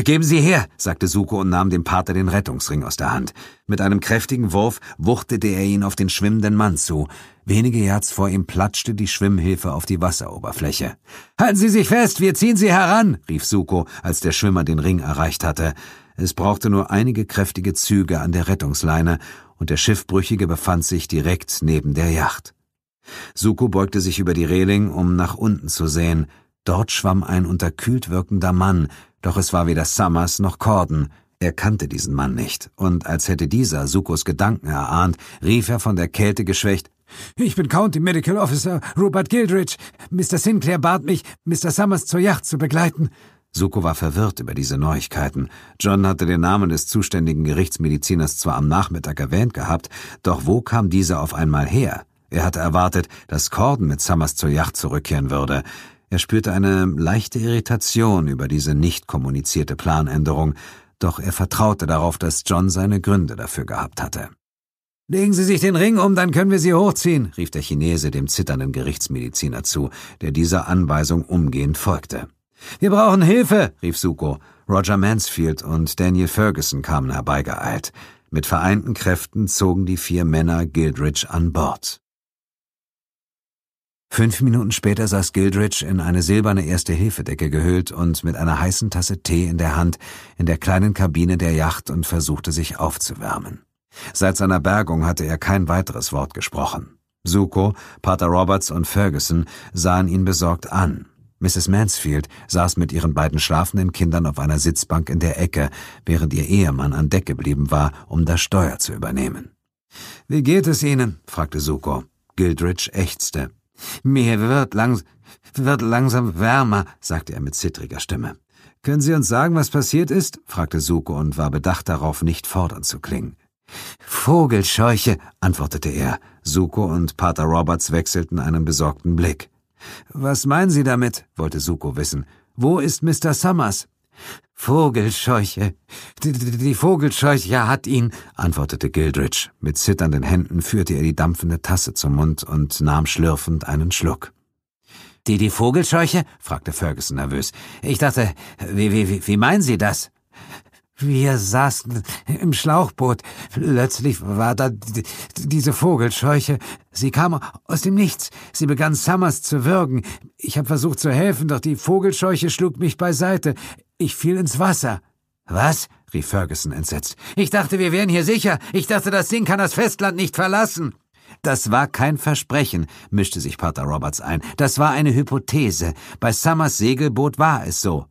Geben Sie her, sagte Suko und nahm dem Pater den Rettungsring aus der Hand. Mit einem kräftigen Wurf wuchtete er ihn auf den schwimmenden Mann zu. Wenige Yards vor ihm platschte die Schwimmhilfe auf die Wasseroberfläche. Halten Sie sich fest, wir ziehen Sie heran, rief Suko, als der Schwimmer den Ring erreicht hatte. Es brauchte nur einige kräftige Züge an der Rettungsleine, und der Schiffbrüchige befand sich direkt neben der Yacht. Suko beugte sich über die Reling, um nach unten zu sehen. Dort schwamm ein unterkühlt wirkender Mann, doch es war weder Summers noch Corden. Er kannte diesen Mann nicht, und als hätte dieser Sukos Gedanken erahnt, rief er von der Kälte geschwächt Ich bin County Medical Officer Rupert Gildridge. Mr. Sinclair bat mich, Mr. Summers zur Yacht zu begleiten. Suko war verwirrt über diese Neuigkeiten. John hatte den Namen des zuständigen Gerichtsmediziners zwar am Nachmittag erwähnt gehabt, doch wo kam dieser auf einmal her? Er hatte erwartet, dass Corden mit Summers zur Yacht zurückkehren würde. Er spürte eine leichte Irritation über diese nicht kommunizierte Planänderung, doch er vertraute darauf, dass John seine Gründe dafür gehabt hatte. Legen Sie sich den Ring um, dann können wir Sie hochziehen, rief der Chinese dem zitternden Gerichtsmediziner zu, der dieser Anweisung umgehend folgte. Wir brauchen Hilfe, rief Suko. Roger Mansfield und Daniel Ferguson kamen herbeigeeilt. Mit vereinten Kräften zogen die vier Männer Gildridge an Bord. Fünf Minuten später saß Gildridge in eine silberne Erste-Hilfedecke gehüllt und mit einer heißen Tasse Tee in der Hand in der kleinen Kabine der Yacht und versuchte sich aufzuwärmen. Seit seiner Bergung hatte er kein weiteres Wort gesprochen. Suko, Pater Roberts und Ferguson sahen ihn besorgt an. Mrs. Mansfield saß mit ihren beiden schlafenden Kindern auf einer Sitzbank in der Ecke, während ihr Ehemann an Deck geblieben war, um das Steuer zu übernehmen. Wie geht es Ihnen? fragte Suko. Gildridge ächzte. Mir wird, langs wird langsam wärmer, sagte er mit zittriger Stimme. Können Sie uns sagen, was passiert ist? fragte Suko und war bedacht darauf, nicht fordernd zu klingen. Vogelscheuche, antwortete er. Suko und Pater Roberts wechselten einen besorgten Blick. Was meinen Sie damit? wollte Suko wissen. Wo ist Mr. Summers? Vogelscheuche. Die, die, Vogelscheuche hat ihn, antwortete Gildridge. Mit zitternden Händen führte er die dampfende Tasse zum Mund und nahm schlürfend einen Schluck. Die, die Vogelscheuche? fragte Ferguson nervös. Ich dachte, wie, wie, wie meinen Sie das? Wir saßen im Schlauchboot. Plötzlich war da diese Vogelscheuche. Sie kam aus dem Nichts. Sie begann Summers zu würgen. Ich habe versucht zu helfen, doch die Vogelscheuche schlug mich beiseite. Ich fiel ins Wasser. Was? rief Ferguson entsetzt. Ich dachte, wir wären hier sicher. Ich dachte, das Ding kann das Festland nicht verlassen. Das war kein Versprechen, mischte sich Pater Roberts ein. Das war eine Hypothese. Bei Summers Segelboot war es so.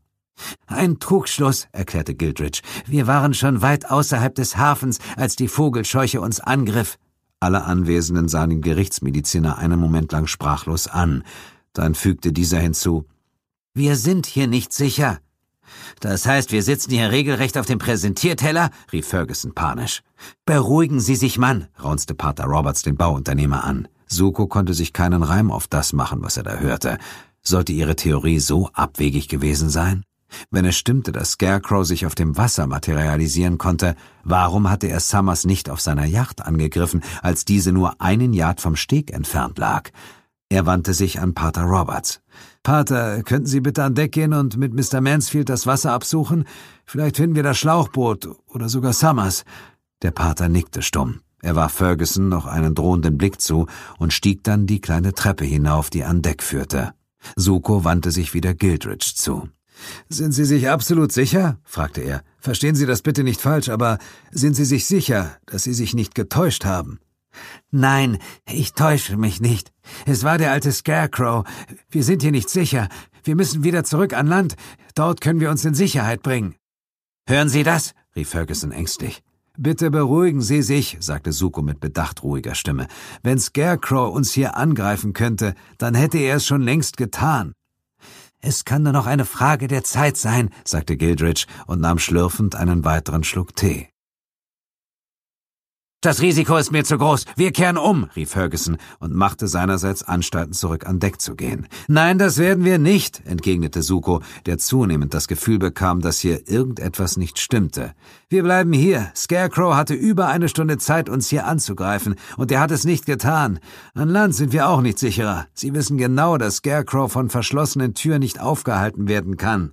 Ein Trugschluss, erklärte Gildridge. Wir waren schon weit außerhalb des Hafens, als die Vogelscheuche uns angriff. Alle Anwesenden sahen den Gerichtsmediziner einen Moment lang sprachlos an. Dann fügte dieser hinzu Wir sind hier nicht sicher. Das heißt, wir sitzen hier regelrecht auf dem Präsentierteller? rief Ferguson panisch. Beruhigen Sie sich, Mann, raunzte Pater Roberts den Bauunternehmer an. Suko konnte sich keinen Reim auf das machen, was er da hörte. Sollte ihre Theorie so abwegig gewesen sein? Wenn es stimmte, dass Scarecrow sich auf dem Wasser materialisieren konnte, warum hatte er Summers nicht auf seiner Yacht angegriffen, als diese nur einen Yard vom Steg entfernt lag? Er wandte sich an Pater Roberts. Pater, könnten Sie bitte an Deck gehen und mit Mr. Mansfield das Wasser absuchen? Vielleicht finden wir das Schlauchboot oder sogar Summers. Der Pater nickte stumm. Er warf Ferguson noch einen drohenden Blick zu und stieg dann die kleine Treppe hinauf, die an Deck führte. Suko wandte sich wieder Gildridge zu. Sind Sie sich absolut sicher? fragte er. Verstehen Sie das bitte nicht falsch, aber sind Sie sich sicher, dass Sie sich nicht getäuscht haben? Nein, ich täusche mich nicht. Es war der alte Scarecrow. Wir sind hier nicht sicher. Wir müssen wieder zurück an Land. Dort können wir uns in Sicherheit bringen. Hören Sie das? rief Ferguson ängstlich. Bitte beruhigen Sie sich, sagte Suko mit bedacht ruhiger Stimme. Wenn Scarecrow uns hier angreifen könnte, dann hätte er es schon längst getan. Es kann nur noch eine Frage der Zeit sein, sagte Gildridge und nahm schlürfend einen weiteren Schluck Tee. Das Risiko ist mir zu groß. Wir kehren um, rief Ferguson und machte seinerseits Anstalten, zurück an Deck zu gehen. Nein, das werden wir nicht, entgegnete Suko, der zunehmend das Gefühl bekam, dass hier irgendetwas nicht stimmte. Wir bleiben hier. Scarecrow hatte über eine Stunde Zeit, uns hier anzugreifen, und er hat es nicht getan. An Land sind wir auch nicht sicherer. Sie wissen genau, dass Scarecrow von verschlossenen Türen nicht aufgehalten werden kann.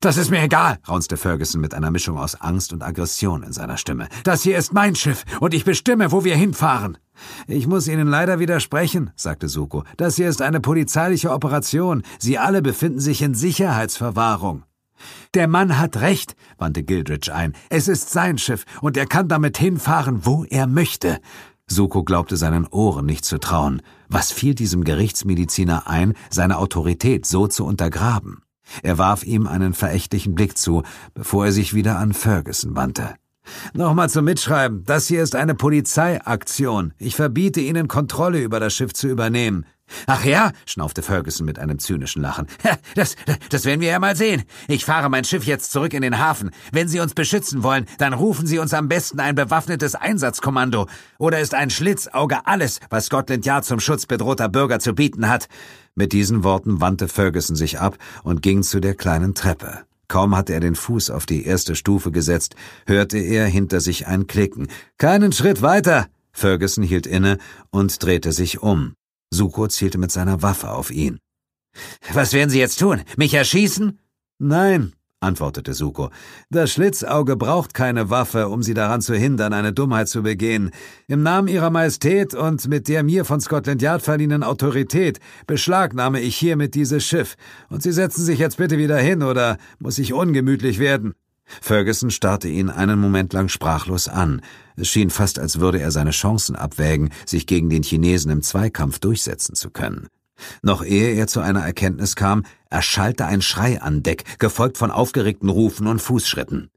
Das ist mir egal, raunzte Ferguson mit einer Mischung aus Angst und Aggression in seiner Stimme. Das hier ist mein Schiff und ich bestimme, wo wir hinfahren. Ich muss Ihnen leider widersprechen, sagte Suko. Das hier ist eine polizeiliche Operation. Sie alle befinden sich in Sicherheitsverwahrung. Der Mann hat recht, wandte Gildridge ein. Es ist sein Schiff und er kann damit hinfahren, wo er möchte. Suko glaubte seinen Ohren nicht zu trauen. Was fiel diesem Gerichtsmediziner ein, seine Autorität so zu untergraben? Er warf ihm einen verächtlichen Blick zu, bevor er sich wieder an Ferguson wandte. Nochmal zum Mitschreiben. Das hier ist eine Polizeiaktion. Ich verbiete Ihnen, Kontrolle über das Schiff zu übernehmen. Ach ja, schnaufte Ferguson mit einem zynischen Lachen. Das, das werden wir ja mal sehen. Ich fahre mein Schiff jetzt zurück in den Hafen. Wenn Sie uns beschützen wollen, dann rufen Sie uns am besten ein bewaffnetes Einsatzkommando. Oder ist ein Schlitzauge alles, was Scotland Yard zum Schutz bedrohter Bürger zu bieten hat? Mit diesen Worten wandte Ferguson sich ab und ging zu der kleinen Treppe. Kaum hatte er den Fuß auf die erste Stufe gesetzt, hörte er hinter sich ein Klicken. Keinen Schritt weiter! Ferguson hielt inne und drehte sich um. Suko zielte mit seiner Waffe auf ihn. Was werden Sie jetzt tun? Mich erschießen? Nein, antwortete Suko. Das Schlitzauge braucht keine Waffe, um sie daran zu hindern, eine Dummheit zu begehen. Im Namen Ihrer Majestät und mit der mir von Scotland Yard verliehenen Autorität beschlagnahme ich hiermit dieses Schiff. Und Sie setzen sich jetzt bitte wieder hin, oder muss ich ungemütlich werden? Ferguson starrte ihn einen Moment lang sprachlos an. Es schien fast, als würde er seine Chancen abwägen, sich gegen den Chinesen im Zweikampf durchsetzen zu können. Noch ehe er zu einer Erkenntnis kam, erschallte ein Schrei an Deck, gefolgt von aufgeregten Rufen und Fußschritten.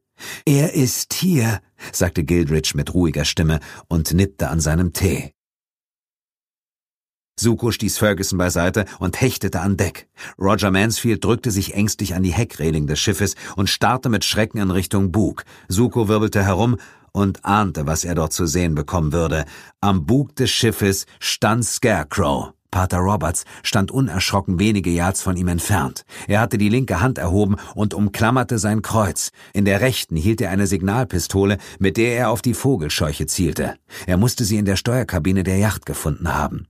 Er ist hier, sagte Gildridge mit ruhiger Stimme und nippte an seinem Tee. Suko stieß Ferguson beiseite und hechtete an Deck. Roger Mansfield drückte sich ängstlich an die Heckreling des Schiffes und starrte mit Schrecken in Richtung Bug. Suko wirbelte herum und ahnte, was er dort zu sehen bekommen würde. Am Bug des Schiffes stand Scarecrow. Pater Roberts stand unerschrocken wenige Yards von ihm entfernt. Er hatte die linke Hand erhoben und umklammerte sein Kreuz. In der rechten hielt er eine Signalpistole, mit der er auf die Vogelscheuche zielte. Er musste sie in der Steuerkabine der Yacht gefunden haben.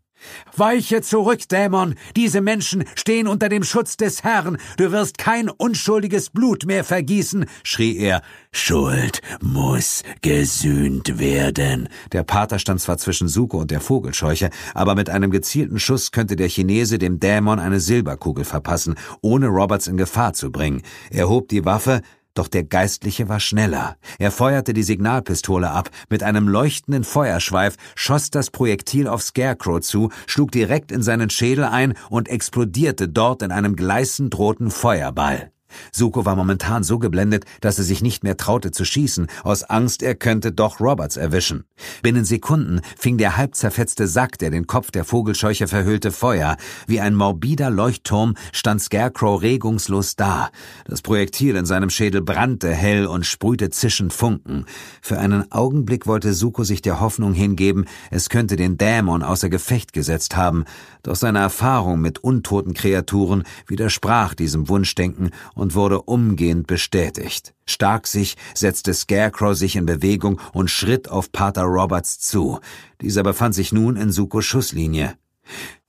Weiche zurück, Dämon! Diese Menschen stehen unter dem Schutz des Herrn! Du wirst kein unschuldiges Blut mehr vergießen! schrie er. Schuld muss gesühnt werden. Der Pater stand zwar zwischen Suko und der Vogelscheuche, aber mit einem gezielten Schuss könnte der Chinese dem Dämon eine Silberkugel verpassen, ohne Roberts in Gefahr zu bringen. Er hob die Waffe, doch der Geistliche war schneller. Er feuerte die Signalpistole ab. Mit einem leuchtenden Feuerschweif schoss das Projektil auf Scarecrow zu, schlug direkt in seinen Schädel ein und explodierte dort in einem gleißend roten Feuerball. Suko war momentan so geblendet, dass er sich nicht mehr traute zu schießen, aus Angst, er könnte doch Roberts erwischen. Binnen Sekunden fing der halb zerfetzte Sack, der den Kopf der Vogelscheuche verhüllte, Feuer. Wie ein morbider Leuchtturm stand Scarecrow regungslos da. Das Projektil in seinem Schädel brannte hell und sprühte zischend Funken. Für einen Augenblick wollte Suko sich der Hoffnung hingeben, es könnte den Dämon außer Gefecht gesetzt haben, doch seine Erfahrung mit untoten Kreaturen widersprach diesem Wunschdenken und wurde umgehend bestätigt. Stark sich setzte Scarecrow sich in Bewegung und schritt auf Pater Roberts zu. Dieser befand sich nun in Sukos Schusslinie.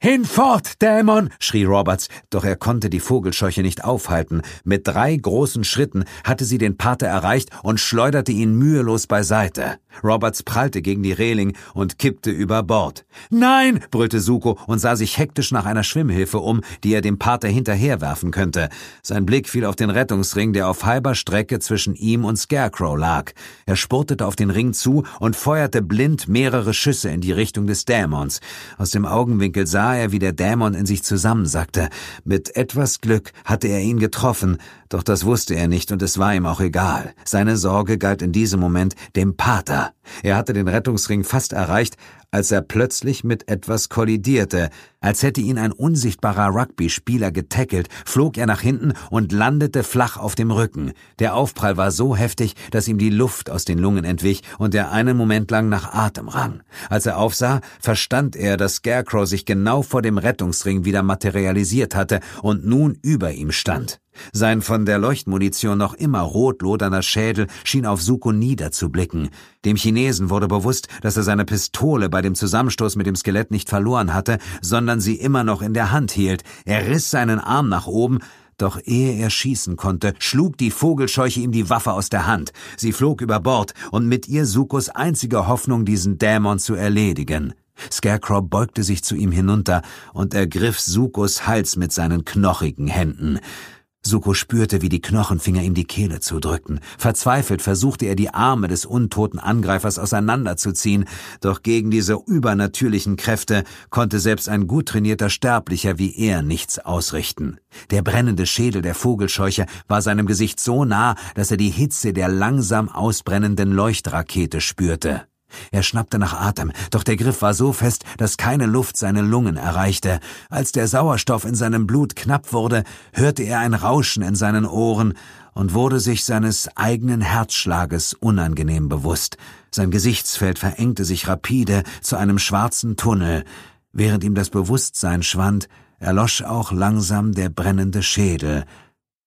Hinfort, Dämon! schrie Roberts, doch er konnte die Vogelscheuche nicht aufhalten. Mit drei großen Schritten hatte sie den Pater erreicht und schleuderte ihn mühelos beiseite. Roberts prallte gegen die Reling und kippte über Bord. Nein! brüllte Suko und sah sich hektisch nach einer Schwimmhilfe um, die er dem Pater hinterherwerfen könnte. Sein Blick fiel auf den Rettungsring, der auf halber Strecke zwischen ihm und Scarecrow lag. Er spurtete auf den Ring zu und feuerte blind mehrere Schüsse in die Richtung des Dämons. Aus dem Augenwinkel sah sah er, wie der Dämon in sich zusammensackte. Mit etwas Glück hatte er ihn getroffen, doch das wusste er nicht und es war ihm auch egal. Seine Sorge galt in diesem Moment dem Pater. Er hatte den Rettungsring fast erreicht, als er plötzlich mit etwas kollidierte. Als hätte ihn ein unsichtbarer Rugby-Spieler getackelt, flog er nach hinten und landete flach auf dem Rücken. Der Aufprall war so heftig, dass ihm die Luft aus den Lungen entwich und er einen Moment lang nach Atem rang. Als er aufsah, verstand er, dass Scarecrow sich genau vor dem Rettungsring wieder materialisiert hatte und nun über ihm stand. Sein von der Leuchtmunition noch immer rotloderner Schädel schien auf Suko niederzublicken. Dem Chinesen wurde bewusst, dass er seine Pistole bei dem Zusammenstoß mit dem Skelett nicht verloren hatte, sondern sie immer noch in der Hand hielt. Er riss seinen Arm nach oben, doch ehe er schießen konnte, schlug die Vogelscheuche ihm die Waffe aus der Hand. Sie flog über Bord und mit ihr Sukos einzige Hoffnung, diesen Dämon zu erledigen. Scarecrow beugte sich zu ihm hinunter und ergriff Sukos Hals mit seinen knochigen Händen. Suko spürte, wie die Knochenfinger ihm die Kehle zudrückten. Verzweifelt versuchte er, die Arme des untoten Angreifers auseinanderzuziehen, doch gegen diese übernatürlichen Kräfte konnte selbst ein gut trainierter Sterblicher wie er nichts ausrichten. Der brennende Schädel der Vogelscheuche war seinem Gesicht so nah, dass er die Hitze der langsam ausbrennenden Leuchtrakete spürte. Er schnappte nach Atem, doch der Griff war so fest, dass keine Luft seine Lungen erreichte. Als der Sauerstoff in seinem Blut knapp wurde, hörte er ein Rauschen in seinen Ohren und wurde sich seines eigenen Herzschlages unangenehm bewusst. Sein Gesichtsfeld verengte sich rapide zu einem schwarzen Tunnel. Während ihm das Bewusstsein schwand, erlosch auch langsam der brennende Schädel.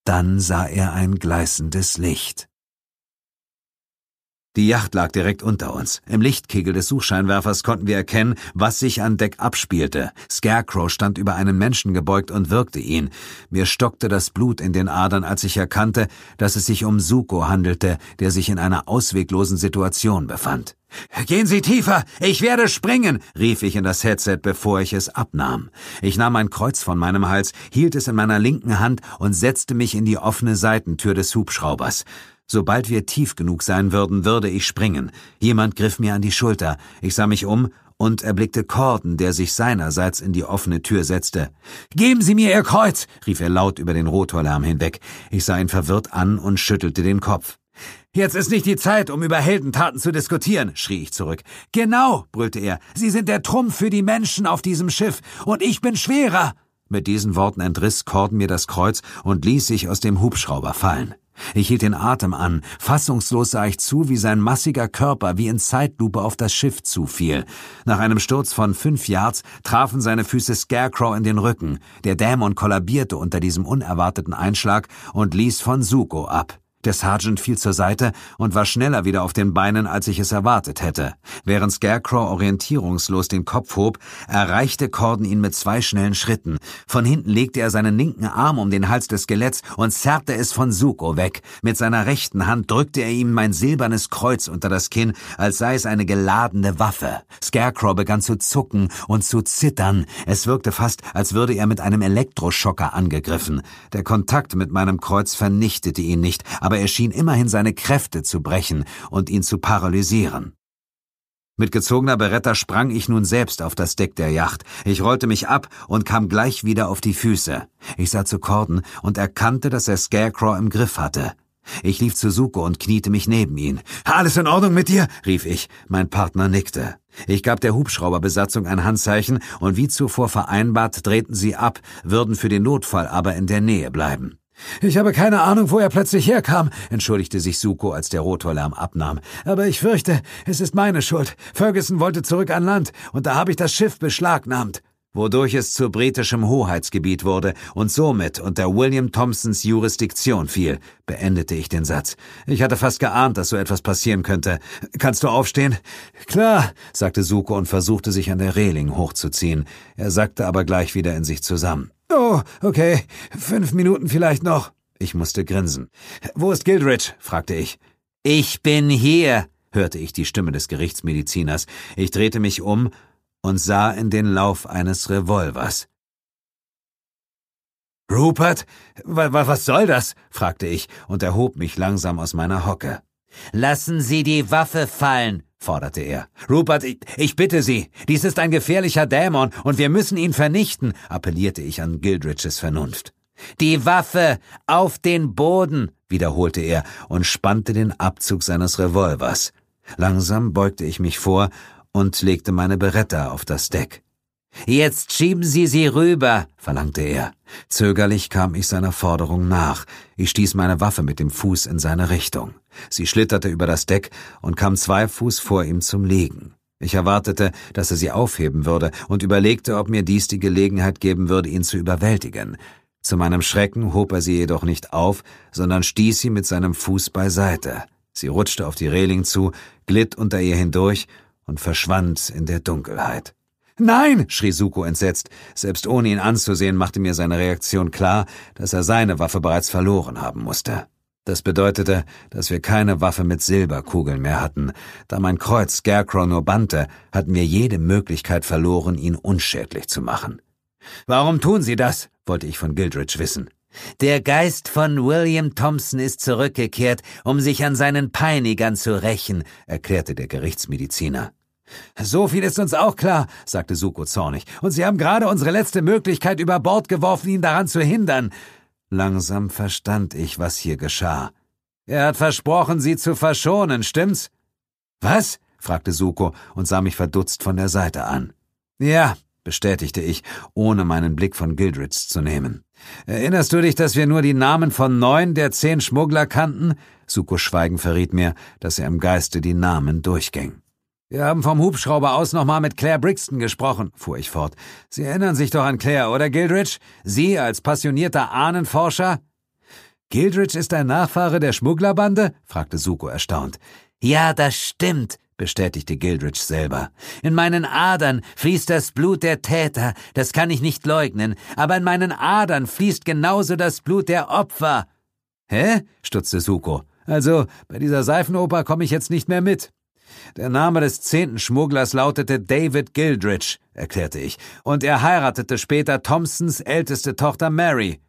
Dann sah er ein gleißendes Licht. Die Yacht lag direkt unter uns. Im Lichtkegel des Suchscheinwerfers konnten wir erkennen, was sich an Deck abspielte. Scarecrow stand über einen Menschen gebeugt und wirkte ihn. Mir stockte das Blut in den Adern, als ich erkannte, dass es sich um Suko handelte, der sich in einer ausweglosen Situation befand. Gehen Sie tiefer, ich werde springen, rief ich in das Headset, bevor ich es abnahm. Ich nahm ein Kreuz von meinem Hals, hielt es in meiner linken Hand und setzte mich in die offene Seitentür des Hubschraubers. Sobald wir tief genug sein würden, würde ich springen. Jemand griff mir an die Schulter. Ich sah mich um und erblickte Corden, der sich seinerseits in die offene Tür setzte. Geben Sie mir Ihr Kreuz! rief er laut über den Rotorlärm hinweg. Ich sah ihn verwirrt an und schüttelte den Kopf. Jetzt ist nicht die Zeit, um über Heldentaten zu diskutieren, schrie ich zurück. Genau, brüllte er. Sie sind der Trumpf für die Menschen auf diesem Schiff, und ich bin schwerer. Mit diesen Worten entriss Corden mir das Kreuz und ließ sich aus dem Hubschrauber fallen. Ich hielt den Atem an, fassungslos sah ich zu, wie sein massiger Körper wie in Zeitlupe auf das Schiff zufiel. Nach einem Sturz von fünf Yards trafen seine Füße Scarecrow in den Rücken. Der Dämon kollabierte unter diesem unerwarteten Einschlag und ließ von Suko ab. Der Sergeant fiel zur Seite und war schneller wieder auf den Beinen, als ich es erwartet hätte. Während Scarecrow orientierungslos den Kopf hob, erreichte Corden ihn mit zwei schnellen Schritten. Von hinten legte er seinen linken Arm um den Hals des Skeletts und zerrte es von Suko weg. Mit seiner rechten Hand drückte er ihm mein silbernes Kreuz unter das Kinn, als sei es eine geladene Waffe. Scarecrow begann zu zucken und zu zittern. Es wirkte fast, als würde er mit einem Elektroschocker angegriffen. Der Kontakt mit meinem Kreuz vernichtete ihn nicht, aber aber er schien immerhin seine Kräfte zu brechen und ihn zu paralysieren. Mit gezogener Beretta sprang ich nun selbst auf das Deck der Yacht. Ich rollte mich ab und kam gleich wieder auf die Füße. Ich sah zu Corden und erkannte, dass er Scarecrow im Griff hatte. Ich lief zu Suko und kniete mich neben ihn. Alles in Ordnung mit dir? rief ich. Mein Partner nickte. Ich gab der Hubschrauberbesatzung ein Handzeichen und wie zuvor vereinbart drehten sie ab, würden für den Notfall aber in der Nähe bleiben. Ich habe keine Ahnung, wo er plötzlich herkam, entschuldigte sich Suko, als der Rotorlärm abnahm. Aber ich fürchte, es ist meine Schuld. Ferguson wollte zurück an Land, und da habe ich das Schiff beschlagnahmt. Wodurch es zu britischem Hoheitsgebiet wurde und somit unter William Thompsons Jurisdiktion fiel, beendete ich den Satz. Ich hatte fast geahnt, dass so etwas passieren könnte. Kannst du aufstehen? Klar, sagte Suko und versuchte sich an der Reling hochzuziehen. Er sackte aber gleich wieder in sich zusammen. Oh, okay. Fünf Minuten vielleicht noch. Ich musste grinsen. Wo ist Gildridge? fragte ich. Ich bin hier, hörte ich die Stimme des Gerichtsmediziners. Ich drehte mich um und sah in den Lauf eines Revolvers. Rupert? Was soll das? fragte ich und erhob mich langsam aus meiner Hocke. Lassen Sie die Waffe fallen, forderte er. Rupert, ich, ich bitte Sie, dies ist ein gefährlicher Dämon und wir müssen ihn vernichten, appellierte ich an Gildriches Vernunft. Die Waffe auf den Boden, wiederholte er und spannte den Abzug seines Revolvers. Langsam beugte ich mich vor und legte meine Beretta auf das Deck. Jetzt schieben Sie sie rüber, verlangte er. Zögerlich kam ich seiner Forderung nach. Ich stieß meine Waffe mit dem Fuß in seine Richtung. Sie schlitterte über das Deck und kam zwei Fuß vor ihm zum Liegen. Ich erwartete, dass er sie aufheben würde und überlegte, ob mir dies die Gelegenheit geben würde, ihn zu überwältigen. Zu meinem Schrecken hob er sie jedoch nicht auf, sondern stieß sie mit seinem Fuß beiseite. Sie rutschte auf die Reling zu, glitt unter ihr hindurch und verschwand in der Dunkelheit. Nein, schrie Suko entsetzt. Selbst ohne ihn anzusehen, machte mir seine Reaktion klar, dass er seine Waffe bereits verloren haben musste. Das bedeutete, dass wir keine Waffe mit Silberkugeln mehr hatten. Da mein Kreuz Scarecrow nur bannte, hatten wir jede Möglichkeit verloren, ihn unschädlich zu machen. Warum tun Sie das? wollte ich von Gildridge wissen. Der Geist von William Thompson ist zurückgekehrt, um sich an seinen Peinigern zu rächen, erklärte der Gerichtsmediziner. So viel ist uns auch klar, sagte Suko zornig, und Sie haben gerade unsere letzte Möglichkeit über Bord geworfen, ihn daran zu hindern. Langsam verstand ich, was hier geschah. Er hat versprochen, Sie zu verschonen, stimmt's? Was? fragte Suko und sah mich verdutzt von der Seite an. Ja, bestätigte ich, ohne meinen Blick von Gildritz zu nehmen. Erinnerst du dich, dass wir nur die Namen von neun der zehn Schmuggler kannten? Suko Schweigen verriet mir, dass er im Geiste die Namen durchging. Wir haben vom Hubschrauber aus nochmal mit Claire Brixton gesprochen, fuhr ich fort. Sie erinnern sich doch an Claire, oder Gildridge? Sie als passionierter Ahnenforscher? Gildridge ist ein Nachfahre der Schmugglerbande? fragte Suko erstaunt. Ja, das stimmt, bestätigte Gildridge selber. In meinen Adern fließt das Blut der Täter, das kann ich nicht leugnen, aber in meinen Adern fließt genauso das Blut der Opfer. Hä? stutzte Suko. Also, bei dieser Seifenoper komme ich jetzt nicht mehr mit. Der Name des zehnten Schmugglers lautete David Gildridge, erklärte ich, und er heiratete später Thompsons älteste Tochter Mary.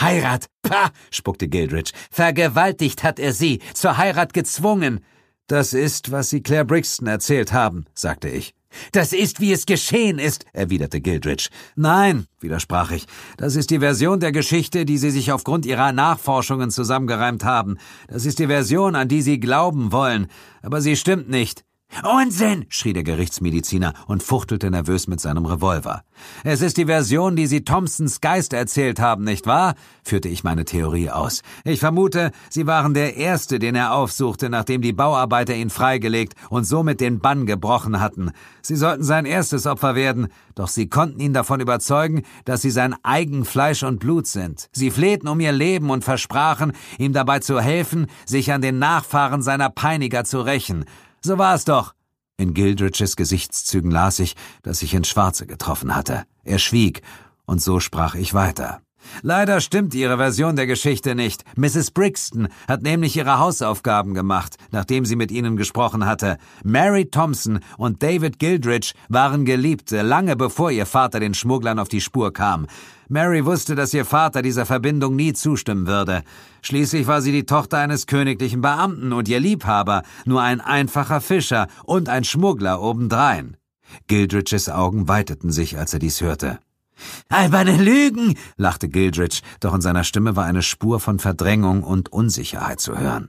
Heirat? Pah! spuckte Gildridge. Vergewaltigt hat er sie, zur Heirat gezwungen. Das ist, was Sie Claire Brixton erzählt haben, sagte ich. Das ist, wie es geschehen ist, erwiderte Gildridge. Nein, widersprach ich, das ist die Version der Geschichte, die Sie sich aufgrund Ihrer Nachforschungen zusammengereimt haben. Das ist die Version, an die Sie glauben wollen. Aber sie stimmt nicht. Unsinn! schrie der Gerichtsmediziner und fuchtelte nervös mit seinem Revolver. Es ist die Version, die Sie Thompsons Geist erzählt haben, nicht wahr? führte ich meine Theorie aus. Ich vermute, Sie waren der Erste, den er aufsuchte, nachdem die Bauarbeiter ihn freigelegt und somit den Bann gebrochen hatten. Sie sollten sein erstes Opfer werden, doch Sie konnten ihn davon überzeugen, dass Sie sein eigen Fleisch und Blut sind. Sie flehten um ihr Leben und versprachen, ihm dabei zu helfen, sich an den Nachfahren seiner Peiniger zu rächen. So war es doch. In Gildriches Gesichtszügen las ich, dass ich ins Schwarze getroffen hatte. Er schwieg, und so sprach ich weiter. Leider stimmt Ihre Version der Geschichte nicht. Mrs. Brixton hat nämlich ihre Hausaufgaben gemacht, nachdem sie mit Ihnen gesprochen hatte. Mary Thompson und David Gildridge waren Geliebte, lange bevor Ihr Vater den Schmugglern auf die Spur kam. Mary wusste, dass ihr Vater dieser Verbindung nie zustimmen würde. Schließlich war sie die Tochter eines königlichen Beamten und ihr Liebhaber nur ein einfacher Fischer und ein Schmuggler obendrein. Gildridges Augen weiteten sich, als er dies hörte. Alberne Lügen, lachte Gildridge, doch in seiner Stimme war eine Spur von Verdrängung und Unsicherheit zu hören.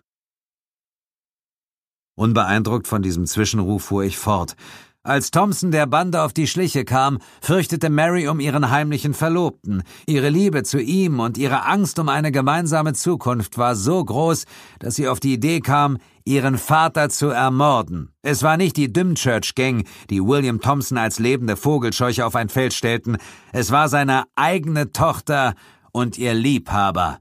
Unbeeindruckt von diesem Zwischenruf fuhr ich fort. Als Thompson der Bande auf die Schliche kam, fürchtete Mary um ihren heimlichen Verlobten. Ihre Liebe zu ihm und ihre Angst um eine gemeinsame Zukunft war so groß, dass sie auf die Idee kam, ihren Vater zu ermorden. Es war nicht die Dymchurch Gang, die William Thompson als lebende Vogelscheuche auf ein Feld stellten, es war seine eigene Tochter und ihr Liebhaber.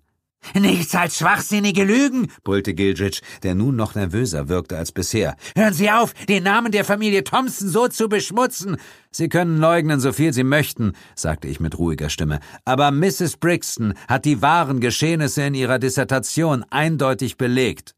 Nichts als schwachsinnige Lügen, brüllte Gildridge, der nun noch nervöser wirkte als bisher. Hören Sie auf, den Namen der Familie Thompson so zu beschmutzen. Sie können leugnen, so viel Sie möchten, sagte ich mit ruhiger Stimme. Aber Mrs. Brixton hat die wahren Geschehnisse in ihrer Dissertation eindeutig belegt.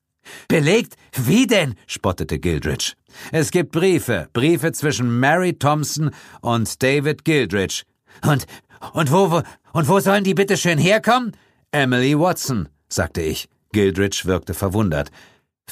Belegt? Wie denn? spottete Gildridge. Es gibt Briefe, Briefe zwischen Mary Thompson und David Gildridge. Und, und wo, wo, und wo sollen die bitte schön herkommen? Emily Watson, sagte ich. Gildridge wirkte verwundert.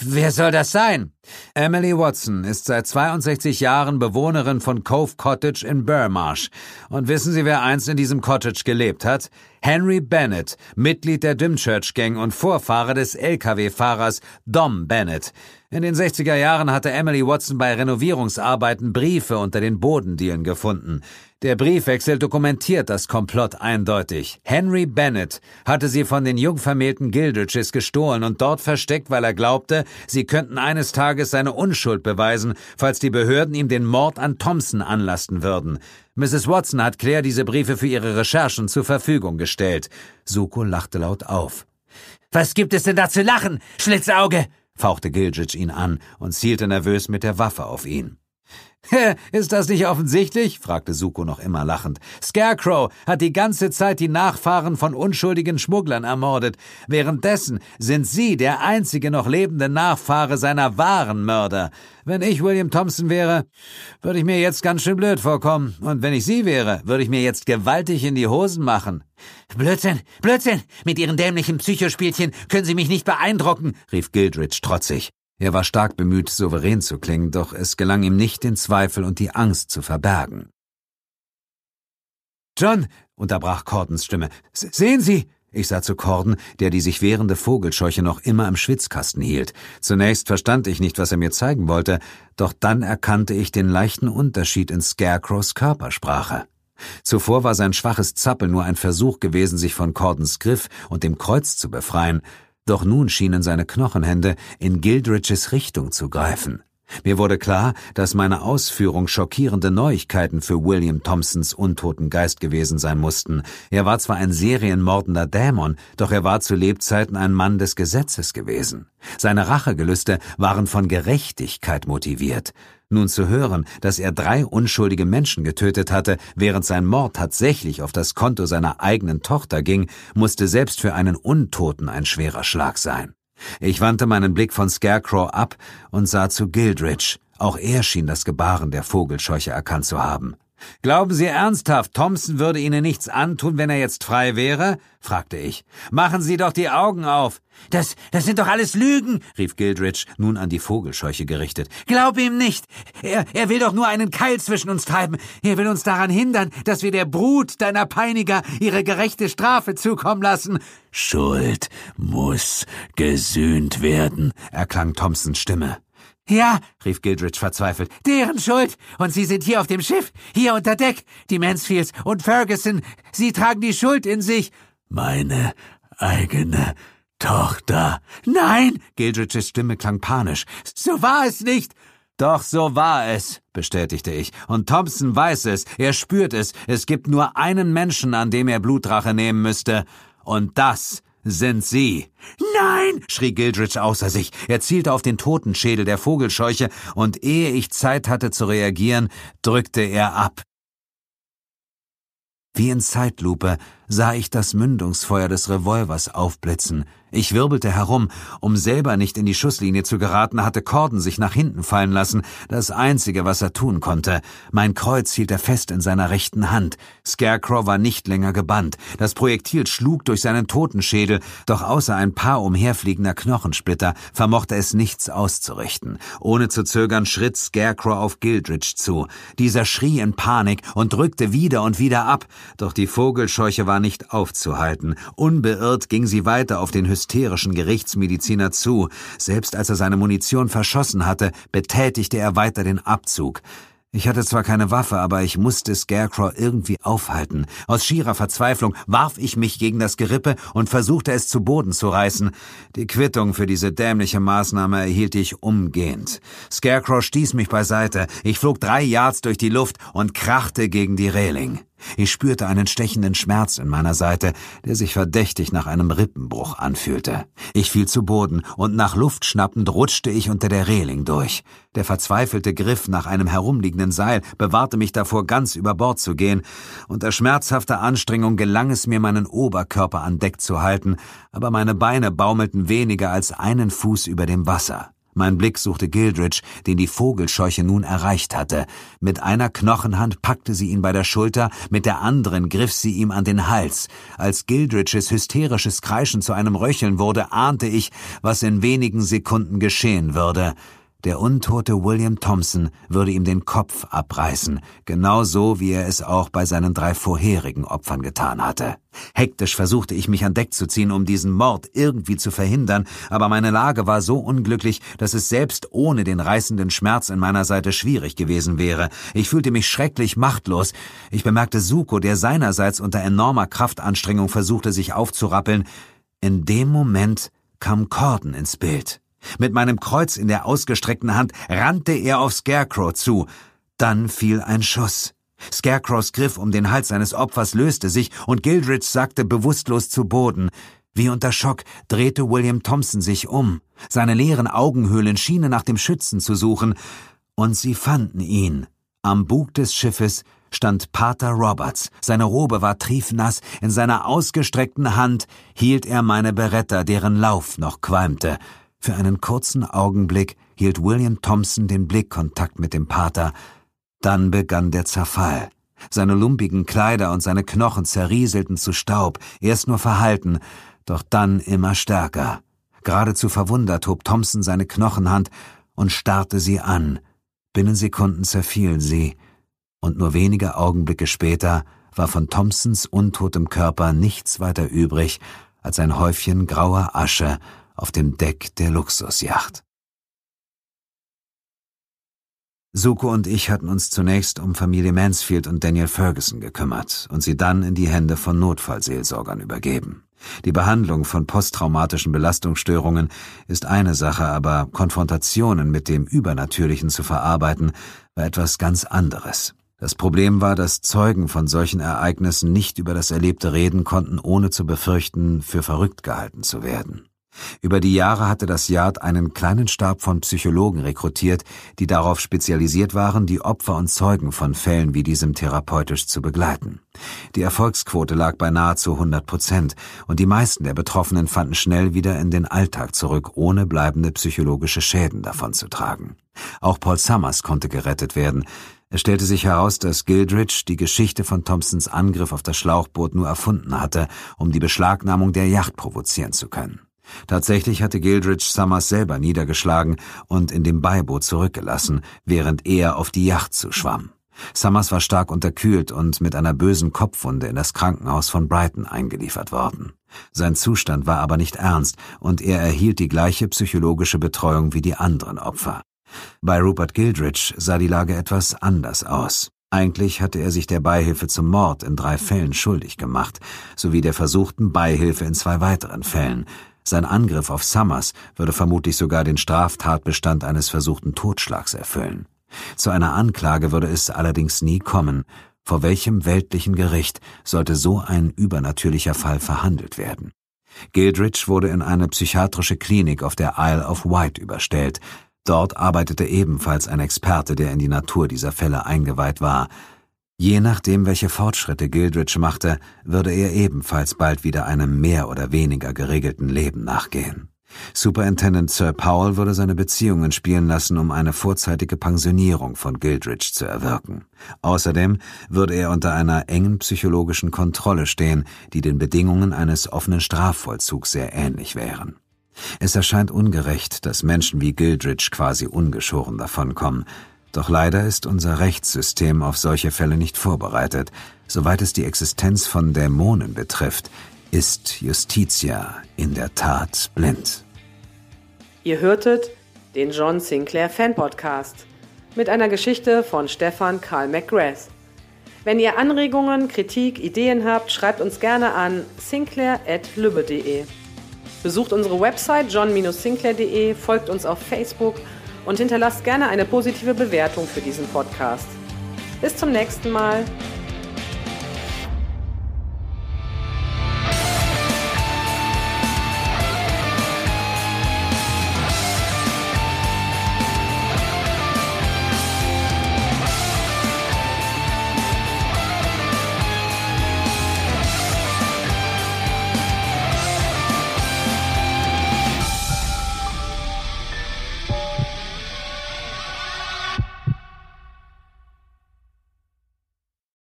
Wer soll das sein? Emily Watson ist seit 62 Jahren Bewohnerin von Cove Cottage in Burmarsh. Und wissen Sie, wer einst in diesem Cottage gelebt hat? Henry Bennett, Mitglied der Dymchurch Gang und Vorfahre des Lkw-Fahrers Dom Bennett. In den 60er Jahren hatte Emily Watson bei Renovierungsarbeiten Briefe unter den Bodendielen gefunden. Der Briefwechsel dokumentiert das Komplott eindeutig. Henry Bennett hatte sie von den jungvermählten Gildriches gestohlen und dort versteckt, weil er glaubte, sie könnten eines Tages seine Unschuld beweisen, falls die Behörden ihm den Mord an Thompson anlasten würden. Mrs. Watson hat Claire diese Briefe für ihre Recherchen zur Verfügung gestellt. Suko lachte laut auf. Was gibt es denn da zu lachen, Schlitzauge? fauchte Gildrich ihn an und zielte nervös mit der Waffe auf ihn. Ist das nicht offensichtlich? fragte Suko noch immer lachend. Scarecrow hat die ganze Zeit die Nachfahren von unschuldigen Schmugglern ermordet. Währenddessen sind Sie der einzige noch lebende Nachfahre seiner wahren Mörder. Wenn ich William Thompson wäre, würde ich mir jetzt ganz schön blöd vorkommen. Und wenn ich Sie wäre, würde ich mir jetzt gewaltig in die Hosen machen. Blödsinn, Blödsinn! Mit Ihren dämlichen Psychospielchen können Sie mich nicht beeindrucken, rief Gildridge trotzig. Er war stark bemüht, souverän zu klingen, doch es gelang ihm nicht, den Zweifel und die Angst zu verbergen. John, unterbrach Cordens Stimme, sehen Sie! Ich sah zu Corden, der die sich wehrende Vogelscheuche noch immer im Schwitzkasten hielt. Zunächst verstand ich nicht, was er mir zeigen wollte, doch dann erkannte ich den leichten Unterschied in Scarecrows Körpersprache. Zuvor war sein schwaches Zappel nur ein Versuch gewesen, sich von Cordens Griff und dem Kreuz zu befreien, doch nun schienen seine Knochenhände in Gildriches Richtung zu greifen. Mir wurde klar, dass meine Ausführung schockierende Neuigkeiten für William Thompsons untoten Geist gewesen sein mussten. Er war zwar ein serienmordender Dämon, doch er war zu Lebzeiten ein Mann des Gesetzes gewesen. Seine Rachegelüste waren von Gerechtigkeit motiviert. Nun zu hören, dass er drei unschuldige Menschen getötet hatte, während sein Mord tatsächlich auf das Konto seiner eigenen Tochter ging, musste selbst für einen Untoten ein schwerer Schlag sein. Ich wandte meinen Blick von Scarecrow ab und sah zu Gildridge. Auch er schien das Gebaren der Vogelscheuche erkannt zu haben. Glauben Sie ernsthaft, Thompson würde Ihnen nichts antun, wenn er jetzt frei wäre? fragte ich. Machen Sie doch die Augen auf. Das, das sind doch alles Lügen, rief Gildridge, nun an die Vogelscheuche gerichtet. Glaub ihm nicht. Er, er will doch nur einen Keil zwischen uns treiben. Er will uns daran hindern, dass wir der Brut deiner Peiniger ihre gerechte Strafe zukommen lassen. Schuld muss gesühnt werden, erklang Thompsons Stimme. Ja, rief Gildridge verzweifelt. Deren Schuld. Und Sie sind hier auf dem Schiff, hier unter Deck. Die Mansfields und Ferguson, Sie tragen die Schuld in sich. Meine eigene Tochter. Nein! Gildridges Stimme klang panisch. So war es nicht. Doch so war es, bestätigte ich. Und Thompson weiß es, er spürt es. Es gibt nur einen Menschen, an dem er Blutrache nehmen müsste. Und das sind Sie. Nein! schrie Gildridge außer sich. Er zielte auf den Totenschädel der Vogelscheuche, und ehe ich Zeit hatte zu reagieren, drückte er ab. Wie in Zeitlupe sah ich das Mündungsfeuer des Revolvers aufblitzen. Ich wirbelte herum. Um selber nicht in die Schusslinie zu geraten, hatte Corden sich nach hinten fallen lassen. Das Einzige, was er tun konnte. Mein Kreuz hielt er fest in seiner rechten Hand. Scarecrow war nicht länger gebannt. Das Projektil schlug durch seinen Totenschädel, doch außer ein paar umherfliegender Knochensplitter vermochte es nichts auszurichten. Ohne zu zögern schritt Scarecrow auf Gildridge zu. Dieser schrie in Panik und drückte wieder und wieder ab. Doch die Vogelscheuche war nicht aufzuhalten. Unbeirrt ging sie weiter auf den hysterischen Gerichtsmediziner zu. Selbst als er seine Munition verschossen hatte, betätigte er weiter den Abzug. Ich hatte zwar keine Waffe, aber ich musste Scarecrow irgendwie aufhalten. Aus schierer Verzweiflung warf ich mich gegen das Gerippe und versuchte es zu Boden zu reißen. Die Quittung für diese dämliche Maßnahme erhielt ich umgehend. Scarecrow stieß mich beiseite. Ich flog drei Yards durch die Luft und krachte gegen die Reling. Ich spürte einen stechenden Schmerz in meiner Seite, der sich verdächtig nach einem Rippenbruch anfühlte. Ich fiel zu Boden und nach Luft schnappend rutschte ich unter der Reling durch. Der verzweifelte Griff nach einem herumliegenden Seil bewahrte mich davor, ganz über Bord zu gehen. Unter schmerzhafter Anstrengung gelang es mir, meinen Oberkörper an Deck zu halten, aber meine Beine baumelten weniger als einen Fuß über dem Wasser. Mein Blick suchte Gildridge, den die Vogelscheuche nun erreicht hatte. Mit einer Knochenhand packte sie ihn bei der Schulter, mit der anderen griff sie ihm an den Hals. Als Gildridges hysterisches Kreischen zu einem Röcheln wurde, ahnte ich, was in wenigen Sekunden geschehen würde. Der untote William Thompson würde ihm den Kopf abreißen, genauso wie er es auch bei seinen drei vorherigen Opfern getan hatte. Hektisch versuchte ich mich an Deck zu ziehen, um diesen Mord irgendwie zu verhindern, aber meine Lage war so unglücklich, dass es selbst ohne den reißenden Schmerz in meiner Seite schwierig gewesen wäre. Ich fühlte mich schrecklich machtlos. Ich bemerkte Suko, der seinerseits unter enormer Kraftanstrengung versuchte, sich aufzurappeln. In dem Moment kam Corden ins Bild. Mit meinem Kreuz in der ausgestreckten Hand rannte er auf Scarecrow zu. Dann fiel ein Schuss. Scarecrows Griff um den Hals seines Opfers löste sich und Gildridge sackte bewusstlos zu Boden. Wie unter Schock drehte William Thompson sich um. Seine leeren Augenhöhlen schienen nach dem Schützen zu suchen. Und sie fanden ihn. Am Bug des Schiffes stand Pater Roberts. Seine Robe war triefnass. In seiner ausgestreckten Hand hielt er meine Beretta, deren Lauf noch qualmte. Für einen kurzen Augenblick hielt William Thompson den Blickkontakt mit dem Pater. Dann begann der Zerfall. Seine lumpigen Kleider und seine Knochen zerrieselten zu Staub, erst nur verhalten, doch dann immer stärker. Geradezu verwundert hob Thompson seine Knochenhand und starrte sie an. Binnen Sekunden zerfielen sie, und nur wenige Augenblicke später war von Thompsons untotem Körper nichts weiter übrig als ein Häufchen grauer Asche auf dem Deck der Luxusjacht. Suko und ich hatten uns zunächst um Familie Mansfield und Daniel Ferguson gekümmert und sie dann in die Hände von Notfallseelsorgern übergeben. Die Behandlung von posttraumatischen Belastungsstörungen ist eine Sache, aber Konfrontationen mit dem Übernatürlichen zu verarbeiten war etwas ganz anderes. Das Problem war, dass Zeugen von solchen Ereignissen nicht über das Erlebte reden konnten, ohne zu befürchten, für verrückt gehalten zu werden. Über die Jahre hatte das Yard einen kleinen Stab von Psychologen rekrutiert, die darauf spezialisiert waren, die Opfer und Zeugen von Fällen wie diesem therapeutisch zu begleiten. Die Erfolgsquote lag bei nahezu 100 Prozent und die meisten der Betroffenen fanden schnell wieder in den Alltag zurück, ohne bleibende psychologische Schäden davonzutragen. Auch Paul Summers konnte gerettet werden. Es stellte sich heraus, dass Gildridge die Geschichte von Thompsons Angriff auf das Schlauchboot nur erfunden hatte, um die Beschlagnahmung der Yacht provozieren zu können. Tatsächlich hatte Gildridge Summers selber niedergeschlagen und in dem Beiboot zurückgelassen, während er auf die Yacht zuschwamm. Summers war stark unterkühlt und mit einer bösen Kopfwunde in das Krankenhaus von Brighton eingeliefert worden. Sein Zustand war aber nicht ernst und er erhielt die gleiche psychologische Betreuung wie die anderen Opfer. Bei Rupert Gildridge sah die Lage etwas anders aus. Eigentlich hatte er sich der Beihilfe zum Mord in drei Fällen schuldig gemacht, sowie der versuchten Beihilfe in zwei weiteren Fällen, sein Angriff auf Summers würde vermutlich sogar den Straftatbestand eines versuchten Totschlags erfüllen. Zu einer Anklage würde es allerdings nie kommen. Vor welchem weltlichen Gericht sollte so ein übernatürlicher Fall verhandelt werden? Gildridge wurde in eine psychiatrische Klinik auf der Isle of Wight überstellt. Dort arbeitete ebenfalls ein Experte, der in die Natur dieser Fälle eingeweiht war. Je nachdem, welche Fortschritte Gildridge machte, würde er ebenfalls bald wieder einem mehr oder weniger geregelten Leben nachgehen. Superintendent Sir Powell würde seine Beziehungen spielen lassen, um eine vorzeitige Pensionierung von Gildridge zu erwirken. Außerdem würde er unter einer engen psychologischen Kontrolle stehen, die den Bedingungen eines offenen Strafvollzugs sehr ähnlich wären. Es erscheint ungerecht, dass Menschen wie Gildridge quasi ungeschoren davonkommen, doch leider ist unser Rechtssystem auf solche Fälle nicht vorbereitet. Soweit es die Existenz von Dämonen betrifft, ist Justitia in der Tat blind. Ihr hörtet den John Sinclair Fan Podcast mit einer Geschichte von Stefan Karl McGrath. Wenn ihr Anregungen, Kritik, Ideen habt, schreibt uns gerne an sinclair.lübbe.de. Besucht unsere Website john-sinclair.de, folgt uns auf Facebook und hinterlasst gerne eine positive Bewertung für diesen Podcast. Bis zum nächsten Mal.